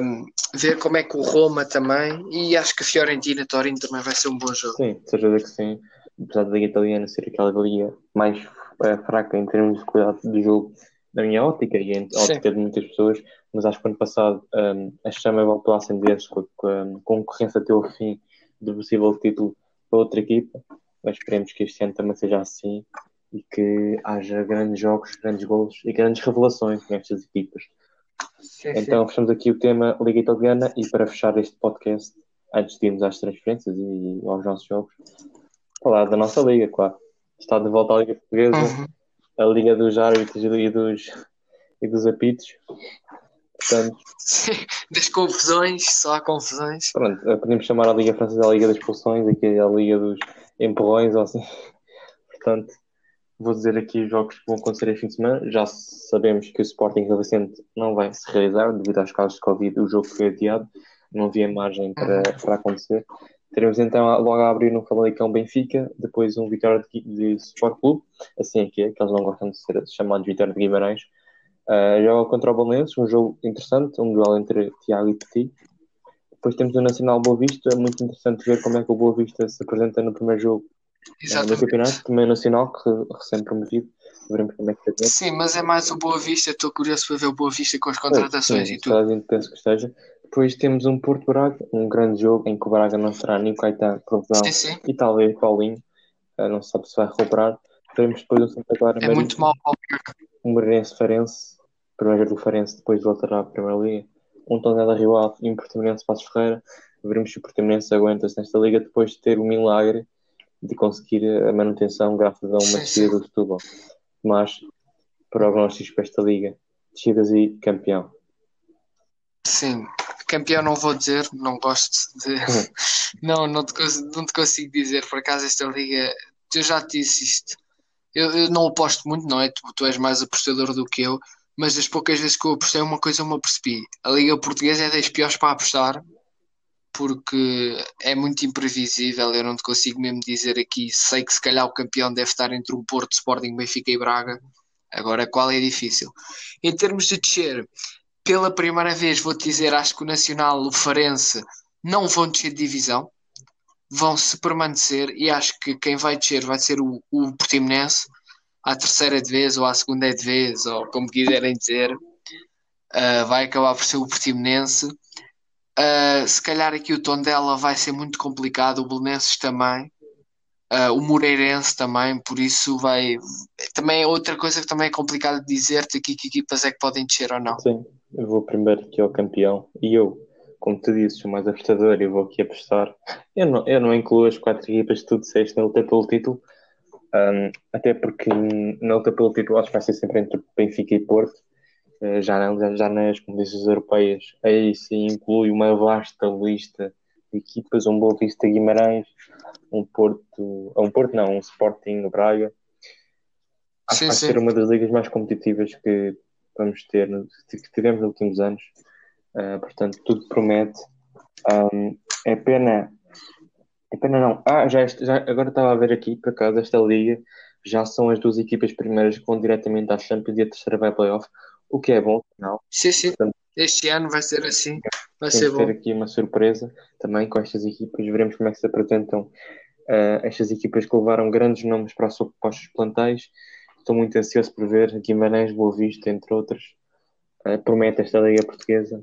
um, ver como é que o Roma também, e acho que a Fiorentina Torino também vai ser um bom jogo. Sim, certeza que sim. Apesar da Liga Italiana ser aquela liga mais é, fraca em termos de qualidade de jogo, na minha ótica e em ótica de muitas pessoas, mas acho que ano passado um, a chama voltou a acender-se com, a concorrência até o fim do possível título para outra equipa. Mas esperemos que este ano também seja assim e que haja grandes jogos, grandes gols e grandes revelações nestas equipas. Sim, então sim. fechamos aqui o tema Liga Italiana e para fechar este podcast, antes de irmos às transferências e aos nossos jogos, falar da nossa liga, claro. Está de volta à Liga Portuguesa, uhum. a Liga dos Árbitros e dos, e dos apitos. Portanto, Sim, das confusões, só há confusões. Pronto, eh, podemos chamar a Liga Francesa a Liga das Expulsões, aqui é a Liga dos Empurrões, ou assim. Portanto, vou dizer aqui os jogos que vão acontecer este fim de semana. Já sabemos que o Sporting Rio Vicente não vai se realizar devido aos casos de Covid. O jogo foi adiado, não havia margem para, para acontecer. Teremos então logo a abrir no Famalicão Benfica, depois um Vitória de, de Sport Clube, assim é que é, que eles não gostam de ser chamados Vitória de Guimarães. Uh, joga contra o Balenço, um jogo interessante, um duelo entre Tiago e Petit. Depois temos o Nacional Boa Vista, é muito interessante ver como é que o Boa Vista se apresenta no primeiro jogo uh, do campeonato, também nacional, que recém-promovido. Veremos como é que está. Sim, mas é mais o Boa Vista, estou curioso para ver o Boa Vista com as contratações sim, e tudo. Gente pensa que esteja. Depois temos um Porto Braga, um grande jogo em que o Braga não será nem o Caetano, Provedão e talvez Paulinho, uh, não se sabe se vai recuperar. Teremos depois o Santa Clara. É muito mal. O Moreirense Farense primeiro do Farense, depois voltará à Primeira Liga. Um Tondela Rio Ave e um Portimonense Passos Ferreira. Veremos se o Portimonense aguenta-se nesta liga depois de ter o milagre de conseguir a manutenção graças a uma descida do Setúbal. Mas, prognósticos para esta liga, descidas e campeão. Sim, campeão não vou dizer, não gosto de. Uhum. não, não te, não te consigo dizer. Por acaso, esta liga, eu já te disse isto. Eu, eu não aposto muito, não é? Tu, tu és mais apostador do que eu, mas das poucas vezes que eu apostei, uma coisa eu me apercebi: a Liga Portuguesa é das piores para apostar, porque é muito imprevisível. Eu não te consigo mesmo dizer aqui. Sei que se calhar o campeão deve estar entre o Porto, Sporting, Benfica e Braga. Agora, qual é difícil? Em termos de descer, pela primeira vez vou-te dizer: acho que o Nacional, o Farense, não vão descer de divisão, vão se permanecer. E acho que quem vai descer vai ser o, o Portimonense à terceira de vez ou à segunda de vez, ou como quiserem dizer, uh, vai acabar por ser o Portimonense. Uh, se calhar aqui o tom dela vai ser muito complicado, o Belenenses também, uh, o Moreirense também, por isso vai. Também é outra coisa que também é complicado de dizer-te aqui que equipas é que podem descer ou não. Sim, eu vou primeiro aqui ao campeão e eu, como tu disse, sou mais apostador e vou aqui apostar. Eu não, eu não incluo as quatro equipas que tu disseste na luta pelo título, um, até porque na luta pelo título acho que vai ser sempre entre Benfica e Porto. Uh, já, já, já nas competições europeias, aí sim inclui uma vasta lista de equipas, um Boa Vista Guimarães, um Porto, um Porto não, um Sporting Braga. Acho que vai ser uma das ligas mais competitivas que vamos ter, que tivemos nos últimos anos. Uh, portanto, tudo promete. Um, é pena é pena não. Ah, já, já agora estava a ver aqui, por acaso, esta liga já são as duas equipas primeiras que vão diretamente à Champions e a terceira vai playoff, o que é bom, não? Sim, sim. Portanto, este ano vai ser assim, vai ser bom. ter aqui uma surpresa também com estas equipas, veremos como é que se apresentam uh, estas equipas que levaram grandes nomes para os supostos plantéis. Estou muito ansioso por ver Guimarães, Boa Vista, entre outros. Uh, promete esta Liga Portuguesa.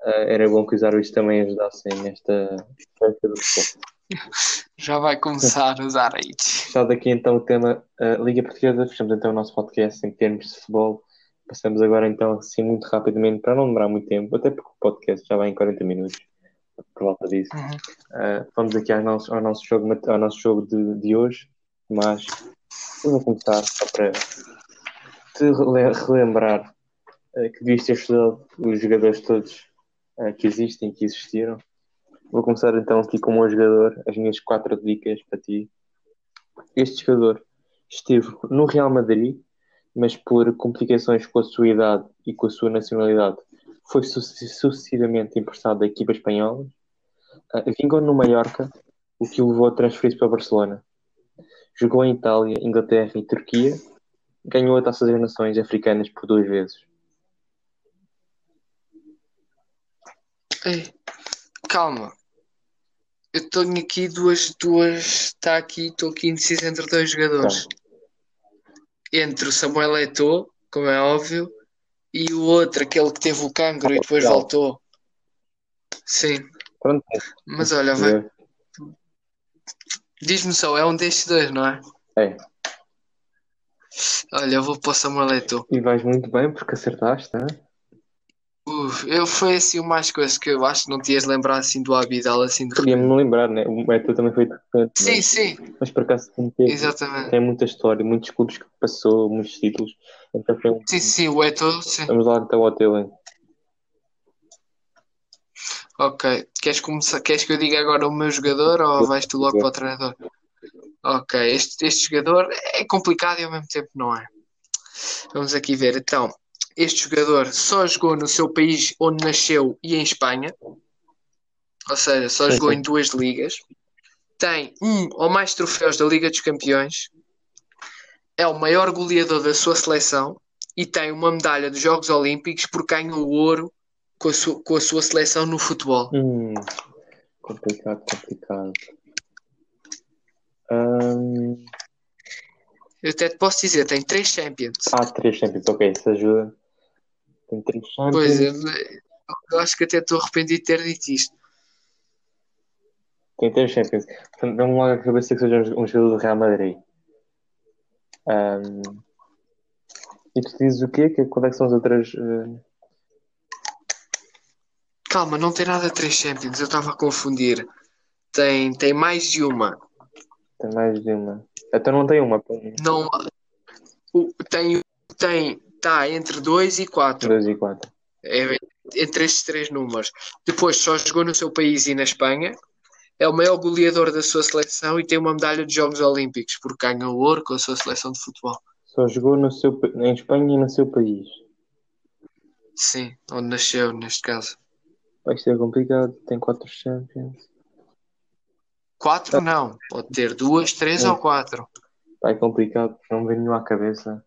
Uh, era bom que os árbitros também ajudassem nesta. Já vai começar a usar aí. Fechado aqui então o tema uh, Liga Portuguesa, fechamos então o nosso podcast em termos de futebol. Passamos agora então assim muito rapidamente, para não demorar muito tempo, até porque o podcast já vai em 40 minutos, por volta disso. Uhum. Uh, vamos aqui ao nosso, ao nosso jogo, ao nosso jogo de, de hoje, mas eu vou começar só para te relembrar uh, que devias ter estudado os jogadores todos uh, que existem, que existiram Vou começar então aqui com o meu jogador, as minhas quatro dicas para ti. Este jogador esteve no Real Madrid, mas por complicações com a sua idade e com a sua nacionalidade, foi sucessivamente emprestado da equipa espanhola. Vingou no Mallorca, o que o levou a transferir-se para Barcelona. Jogou em Itália, Inglaterra e Turquia. Ganhou a Taça das Nações Africanas por duas vezes. Ei, calma. Eu tenho aqui duas, duas. Está aqui, estou aqui indeciso entre dois jogadores. Entre o Samuel Eto'o, como é óbvio, e o outro, aquele que teve o cancro e depois voltou. Sim, Pronto. mas olha, vai- diz-me só, é um destes dois, não é? É. Olha, eu vou para o Samuel Eto'o. E vais muito bem porque acertaste, né? Uf, eu foi assim o mais coisa que eu acho que não te ias lembrar assim do Abidal assim Podia-me não lembrar, né? O Beto também foi repente, Sim, mas, sim, mas por acaso tem, exatamente. tem muita história, muitos clubes que passou, muitos títulos. Então foi um... Sim, sim, o Eto'o, sim. Vamos lá até o hotel, hein? Ok. Queres começar, queres que eu diga agora o meu jogador ou vais tu logo para o treinador? Ok, este, este jogador é complicado e ao mesmo tempo não é. Vamos aqui ver. Então, este jogador só jogou no seu país onde nasceu e em Espanha. Ou seja, só jogou em duas ligas. Tem um ou mais troféus da Liga dos Campeões. É o maior goleador da sua seleção e tem uma medalha dos Jogos Olímpicos porque ganhou o ouro com a sua, com a sua seleção no futebol. Hum, complicado, complicado. Hum, Eu até te posso dizer, tem três Champions. há três Champions, ok, isso ajuda. Tem três Pois, Champions, eu, eu acho que até estou arrependido de ter dito isto. tem três Champions. Portanto, vamos logo à cabeça que seja um, um jogador do Real Madrid. Hum, e tu dizes o quê? Que, quando é que são as outras... eh, Calma, não tem nada três Champions, eu estava a confundir. Tem, tem mais de uma. tem mais de uma. Então não tem uma, Não, tem, tem, tá entre dois e quatro. dois e quatro. É entre estes três números. Depois só jogou no seu país e na Espanha. É o maior goleador da sua seleção e tem uma medalha de Jogos Olímpicos, porque ganhou ouro com a sua seleção de futebol. Só jogou no seu, em Espanha e no seu país. Sim, onde nasceu, neste caso. Vai ser complicado, tem quatro Champions. Quatro não, pode ter duas, três Sim. ou quatro. É complicado, não me vem nenhum à cabeça.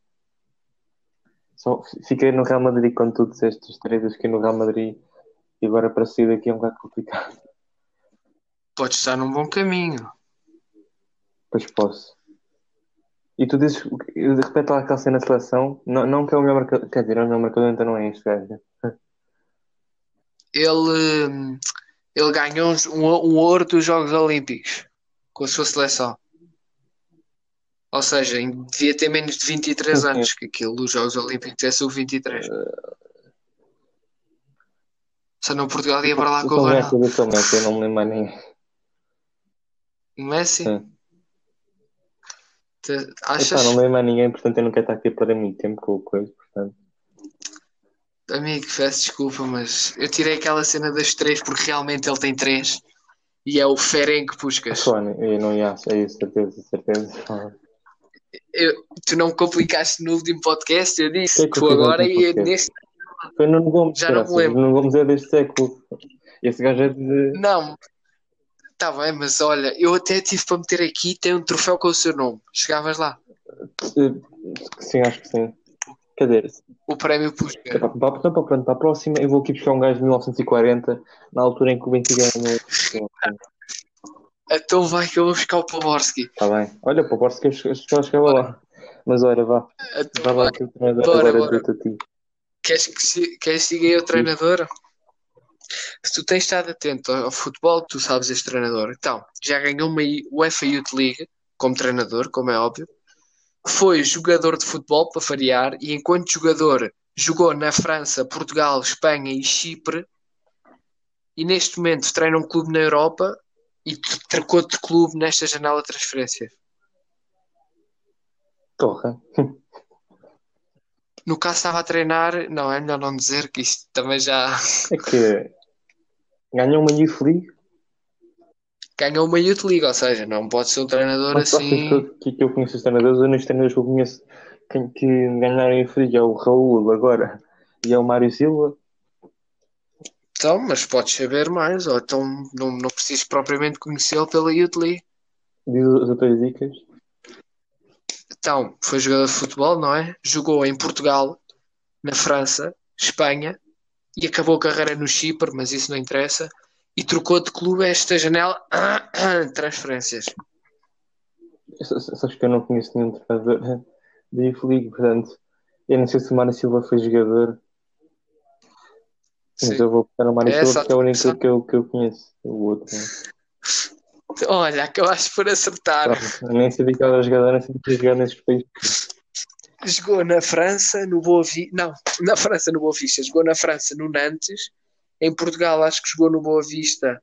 Só fiquei no Real Madrid quando tu disseste os três, eu fiquei no Real Madrid e agora para sair daqui é um bocado complicado. Pode estar num bom caminho. Pois posso. E tu dizes, de repente lá aquela cena na seleção, não, não que é o melhor marcador, quer dizer, é o melhor marcador, então não é este gajo. Ele, hum, ele ganhou um, um ouro dos Jogos Olímpicos com a sua seleção. Ou seja, devia ter menos de 23 Sim, sim. anos, que aquilo dos Jogos Olímpicos é sub-23. Se não Portugal ia para lá com o Ronaldo. cabeça o Messi, eu não me lembro mais ninguém. Messi? Sim. Te- Epá, achas, não me lembro mais ninguém, portanto eu não quero estar aqui a perder muito tempo com o coisa, portanto. amigo, peço desculpa, mas eu tirei aquela cena das três porque realmente ele tem três e é o Ferenc Puskas. Sony, eu não ia, é isso, certeza, certeza. Eu- tu não me complicaste no último podcast, eu disse Que é que tu agora e podcast? neste. Foi Nuno Gomes, Já não me lembro. Nuno Gomes é deste século. Esse gajo é de. Não, tá bem, mas olha, eu até tive para meter aqui, tem um troféu com o seu nome. Chegavas lá, Sim, acho que sim. Dizer, o prémio para, para, para a próxima, eu vou aqui buscar um gajo de 1940, na altura em que o Benfica ganhou. Então vai que eu vou buscar o Poborski. Está bem. Olha, o que eu chegava lá. Mas olha, vá. Então Vai lá que o treinador Bora, agora bora. deu-te a ti. Queres que, se- queres que siga eu o treinador? Se tu tens estado atento ao futebol, tu sabes este treinador. Então, já ganhou uma UEFA Youth League como treinador, como é óbvio. Foi jogador de futebol, para variar, e enquanto jogador jogou na França, Portugal, Espanha e Chipre. E neste momento treina um clube na Europa e trocou de clube nesta janela de transferência. Torra. No caso estava a treinar, não, é melhor não dizer que isto também já É que ganhou uma Youth League. ganhou uma Youth League, ou seja, não pode ser um treinador Mas assim. que, eu- que, eu conheço os treinadores? Eu nos treinadores que eu conheço que, que ganharam a Youth League é o Raul agora e é o Mário Silva. Então, mas podes saber mais, ou então não, não precisas propriamente conhecê-lo pela League. Diz as outras dicas. Então, foi jogador de futebol, não é? Jogou em Portugal, na França, Espanha e acabou a carreira no Chipre, mas isso não interessa. E trocou de clube esta janela transferências. Sabes que eu não conheço nenhum treinador da IF League, portanto, eu não sei se o Mário Silva foi jogador. Mas Sim. eu vou buscar o Mário É porque é o único atenção. que eu, que eu conheço. O outro. não. Olha, acabaste por acertar. Pronto, nem sabia que era jogador, nem sabia que jogar nesses países. Jogou na França, no Boa Vista. Não, na França, no Boa Vista. Jogou na França, no Nantes. Em Portugal, acho que jogou no Boa Vista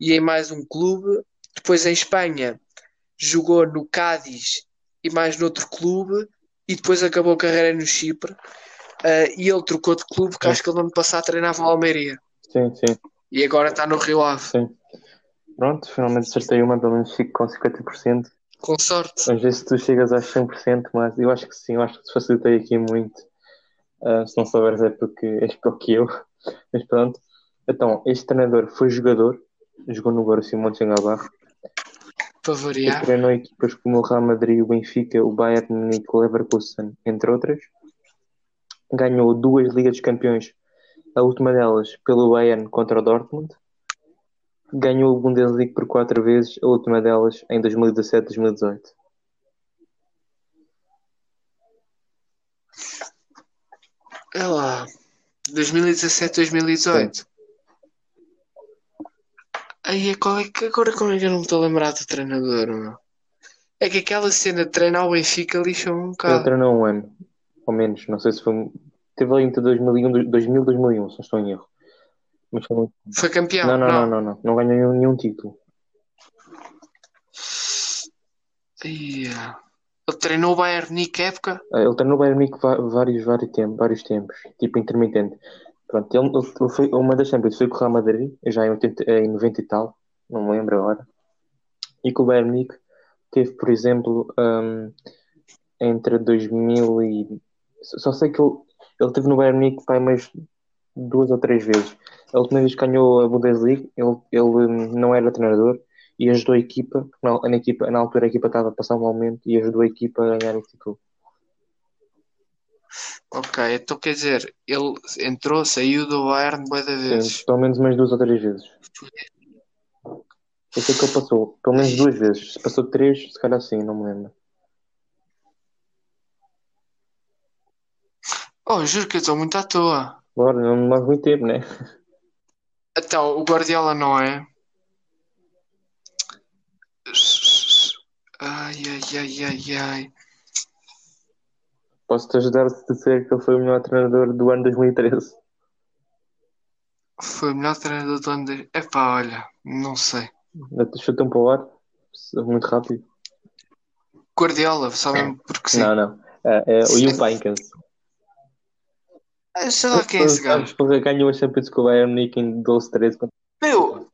e em mais um clube. Depois, em Espanha, jogou no Cádiz e mais noutro clube. E depois acabou a carreira no Chipre. Ah, e ele trocou de clube, porque acho que ele no ano passado treinava o Almeria. Sim, sim, E agora está no Rio Ave. sim. Pronto, finalmente acertei uma, pelo menos fico com 50%. Com sorte. Ver se tu chegas aos 100%, mas eu acho que sim, eu acho que te facilitei aqui muito. Ah, se não souberes é porque és pior que eu. Mas pronto. Então, este treinador foi jogador, jogou no Borussia Mönchengladbach, Para variar. treinou equipas como o Real Madrid, o Benfica, o Bayern Munique, o Leverkusen, entre outras. Ganhou duas Ligas dos Campeões, a última delas pelo Bayern contra o Dortmund. Ganhou o Bundesliga por quatro vezes, a última delas em 2017 2018. É lá. 2017, 2018. Aí é qual é que agora como é que eu não me estou a lembrar do treinador, meu? É que aquela cena de treinar o Benfica lixou-me um Ele bocado. treinou um ano, ao menos, não sei se foi. Teve ali entre 2001, 2000 e 2001, se não estou em erro. Mas foi muito- Foi campeão? Não, não, não, não, não, não ganhou nenhum, nenhum título. Ia. Ele treinou o Bayern Munique época? Ah, Ele treinou o Bayern Munique vários, vários, tempos, vários tempos, tipo intermitente. Pronto, ele, ele- foi, uma das Champions foi com o Real Madrid, já em, 80, em 90 e tal, não me lembro agora. E com o Bayern Munique teve, por exemplo, hum, entre 2000 e... Só sei que ele, ele teve no Bayern Munique pai, mais duas ou três vezes. A última vez que ganhou a Bundesliga, ele, ele hum, não era treinador e ajudou a equipa, na, na, equipa, na altura a equipa estava a passar um momento e ajudou a equipa a ganhar o título. Ok, então quer dizer, ele entrou, saiu do Bayern de Sim, vezes. pelo menos umas duas ou três vezes. Eu sei que ele passou, pelo menos duas vezes. Se passou três, se calhar sim, não me lembro. Oh, juro que eu estou muito à toa. Agora, não demora muito tempo, né? Então, o Guardiola não é? Ai, ai, ai, ai, ai. Posso-te ajudar a dizer que ele foi o melhor treinador do ano 2013. Foi o melhor treinador do ano. de- Epá, olha, não sei. Chuta-me para o ar, muito rápido. Guardiola, mesmo porque sim. Não, não. É, é o Heynckes. Ah, sei lá quem é esse gajo. Ganhou a Champions com o Bayern Munique em 12, 13. Meu,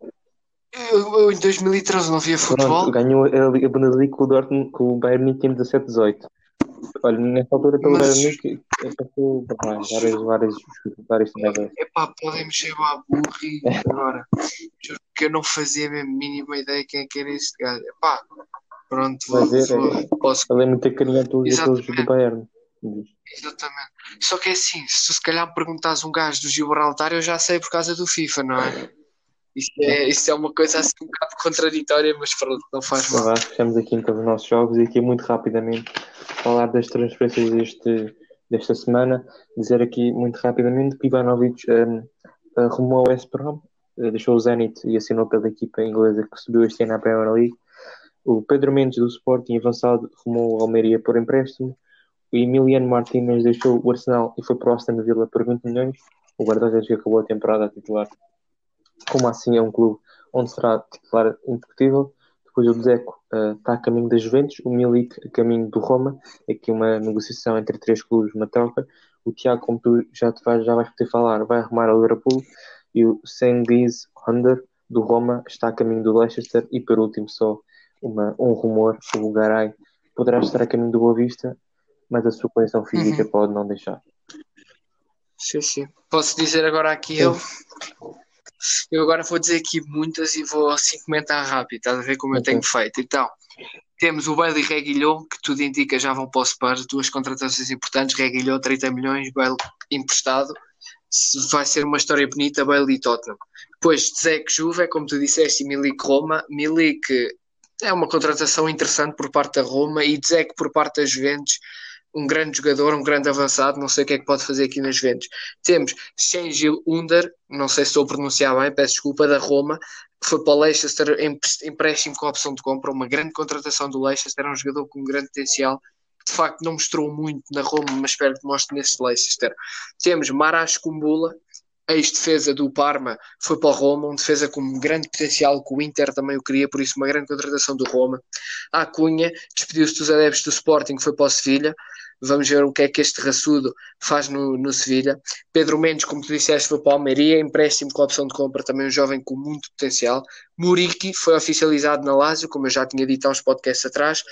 eu, eu em 2013 não via futebol. Pronto, ganhou a Bundesliga com o, Dortmund, com o Bayern Munique em 17, 18. Olha, nessa altura pelo Mas- Bayern Munique passou lá, várias, várias, várias treinadores. Epá, podem mexer a burro e agora. Juro que eu não fazia a mínima ideia quem é que era este gajo. Epá, pronto, vou, ver, vou- posso. Ele é muito carinho a todos Exatamente. do Bayern. Exatamente. Só que é assim, se se calhar me perguntares um gajo do Gibraltar, eu já sei por causa do FIFA, não é? Isso é, isso é uma coisa assim um bocado contraditória, mas pronto, não faz mal. vá, fechamos aqui então os nossos jogos e aqui muito rapidamente falar das transferências deste, desta semana. Dizer aqui muito rapidamente que Ivanovic um, arrumou ao West Brom, eh, deixou o Zenit e assinou pela equipa inglesa que subiu este ano à Premier League. O Pedro Mendes do Sporting avançado arrumou o Almeria por empréstimo. O Emiliano Martínez deixou o Arsenal e foi para o Aston Villa por 20 milhões. O guarda-redes acabou a temporada a titular. Como assim é um clube onde será titular indiscutível. Depois o Dzeko uh, está a caminho da Juventus, o Milik a caminho do Roma. Aqui uma negociação entre três clubes, uma troca. O Tiago, como tu já, te vais, já vais poder falar, vai arrumar ao Liverpool. E o Cengiz Under do Roma está a caminho do Leicester. E por último, só uma, um rumor: o Garay poderá estar a caminho do Boa Vista, mas a sua condição física Uhum. pode não deixar. Sim, sim. Posso dizer agora aqui eu? Eu agora vou dizer aqui muitas e vou assim comentar rápido, estás a ver como eu Ok. tenho feito. Então, Temos o Bailey Reguilhon, que tudo indica já vão para o Spurs, duas contratações importantes, Reguilhon 30 milhões, Bailey emprestado, vai ser uma história bonita, Bailey e Tottenham. Depois, Zeke Juve, como tu disseste, e Milik Roma, Milik é uma contratação interessante por parte da Roma e Zeke por parte da Juventus, um grande jogador, um grande avançado, não sei o que é que pode fazer aqui nas Juventus. Temos Shengil Under, não sei se estou a pronunciar bem, peço desculpa, da Roma, que foi para o Leicester empréstimo com opção de compra, uma grande contratação do Leicester, era um jogador com um grande potencial, de facto não mostrou muito na Roma, mas espero que mostre neste Leicester. Temos Maras Kumbula, ex-defesa do Parma, foi para o Roma, um defesa com grande potencial, que o Inter também o queria, por isso uma grande contratação do Roma. A Cunha despediu-se dos adeptos do Sporting, foi para o Sevilha. Vamos ver o que é que este raçudo faz no, no Sevilha. Pedro Mendes, como tu disseste, foi para o Almeria, empréstimo com a opção de compra, também um jovem com muito potencial. Muriqui foi oficializado na Lazio, como eu já tinha dito há uns podcasts atrás.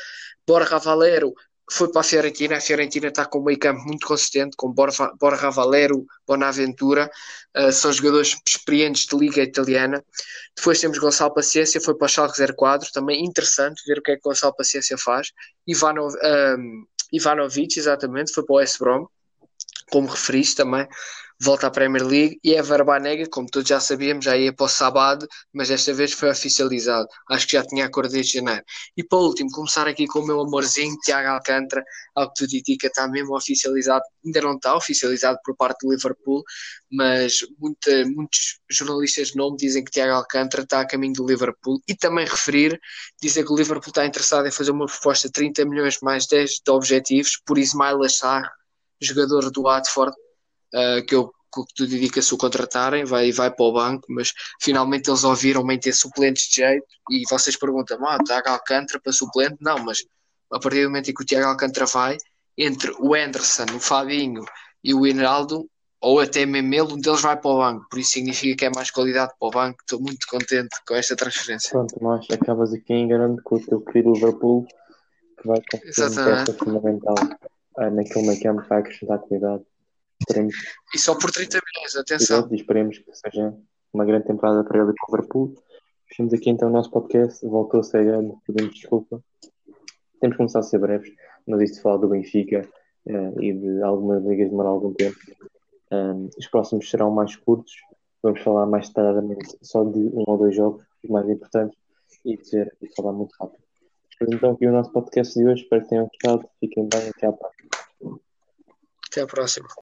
Borja Valero foi para a Fiorentina. A Fiorentina está com um meio campo muito consistente, com Borja, Borja Valero, Bonaventura, uh, são jogadores experientes de Liga Italiana. Depois temos Gonçalo Paciência, foi para o Schalke 04, também interessante ver o que é que Gonçalo Paciência faz. Ivano, um, Ivanovic, exatamente, foi para o S. Brom, como referiste também volta à Premier League e é Varbanega, como todos já sabíamos, já ia para o sábado, mas desta vez foi oficializado. Acho que já tinha acordo desde janeiro. E para último, começar aqui com o meu amorzinho, Tiago Alcântara, ao que tu indica, está mesmo oficializado, ainda não está oficializado por parte do Liverpool, mas muita, muitos jornalistas de nome dizem que Tiago Alcântara está a caminho do Liverpool e também referir, dizer que o Liverpool está interessado em fazer uma proposta de 30 milhões mais 10 de objetivos por Ismail Assar, jogador do Watford, uh, que eu que tu dedica se o contratarem, vai, vai para o banco, mas finalmente eles ouviram ter suplentes de jeito e vocês perguntam, ah, Tiago Alcântara para suplente? Não, mas a partir do momento em que o Tiago Alcântara vai, entre o Anderson, o Fabinho e o Hinaldo, ou até mesmo ele, um deles vai para o banco, por isso significa que é mais qualidade para o banco, estou muito contente com esta transferência. Pronto, mas acabas aqui enganando com o teu querido Liverpool, que vai conseguir uma peça fundamental. Uh, naquele meio campo vai acrescentar qualidade Esperemos. E só por 30 milhões, atenção. E esperemos que seja uma grande temporada para ele e para o Liverpool. Fechamos aqui então o nosso podcast. Voltou a ser grande, pedimos desculpa. Temos que começar a ser breves, mas isto fala do Benfica uh, e de algumas ligas demorar algum tempo. Um, os próximos serão mais curtos. Vamos falar mais detalhadamente só de um ou dois jogos, os mais importantes, e dizer e falar muito rápido. Então, aqui o nosso podcast de hoje. Espero que tenham gostado. Fiquem bem. Até à próxima. Até a próxima.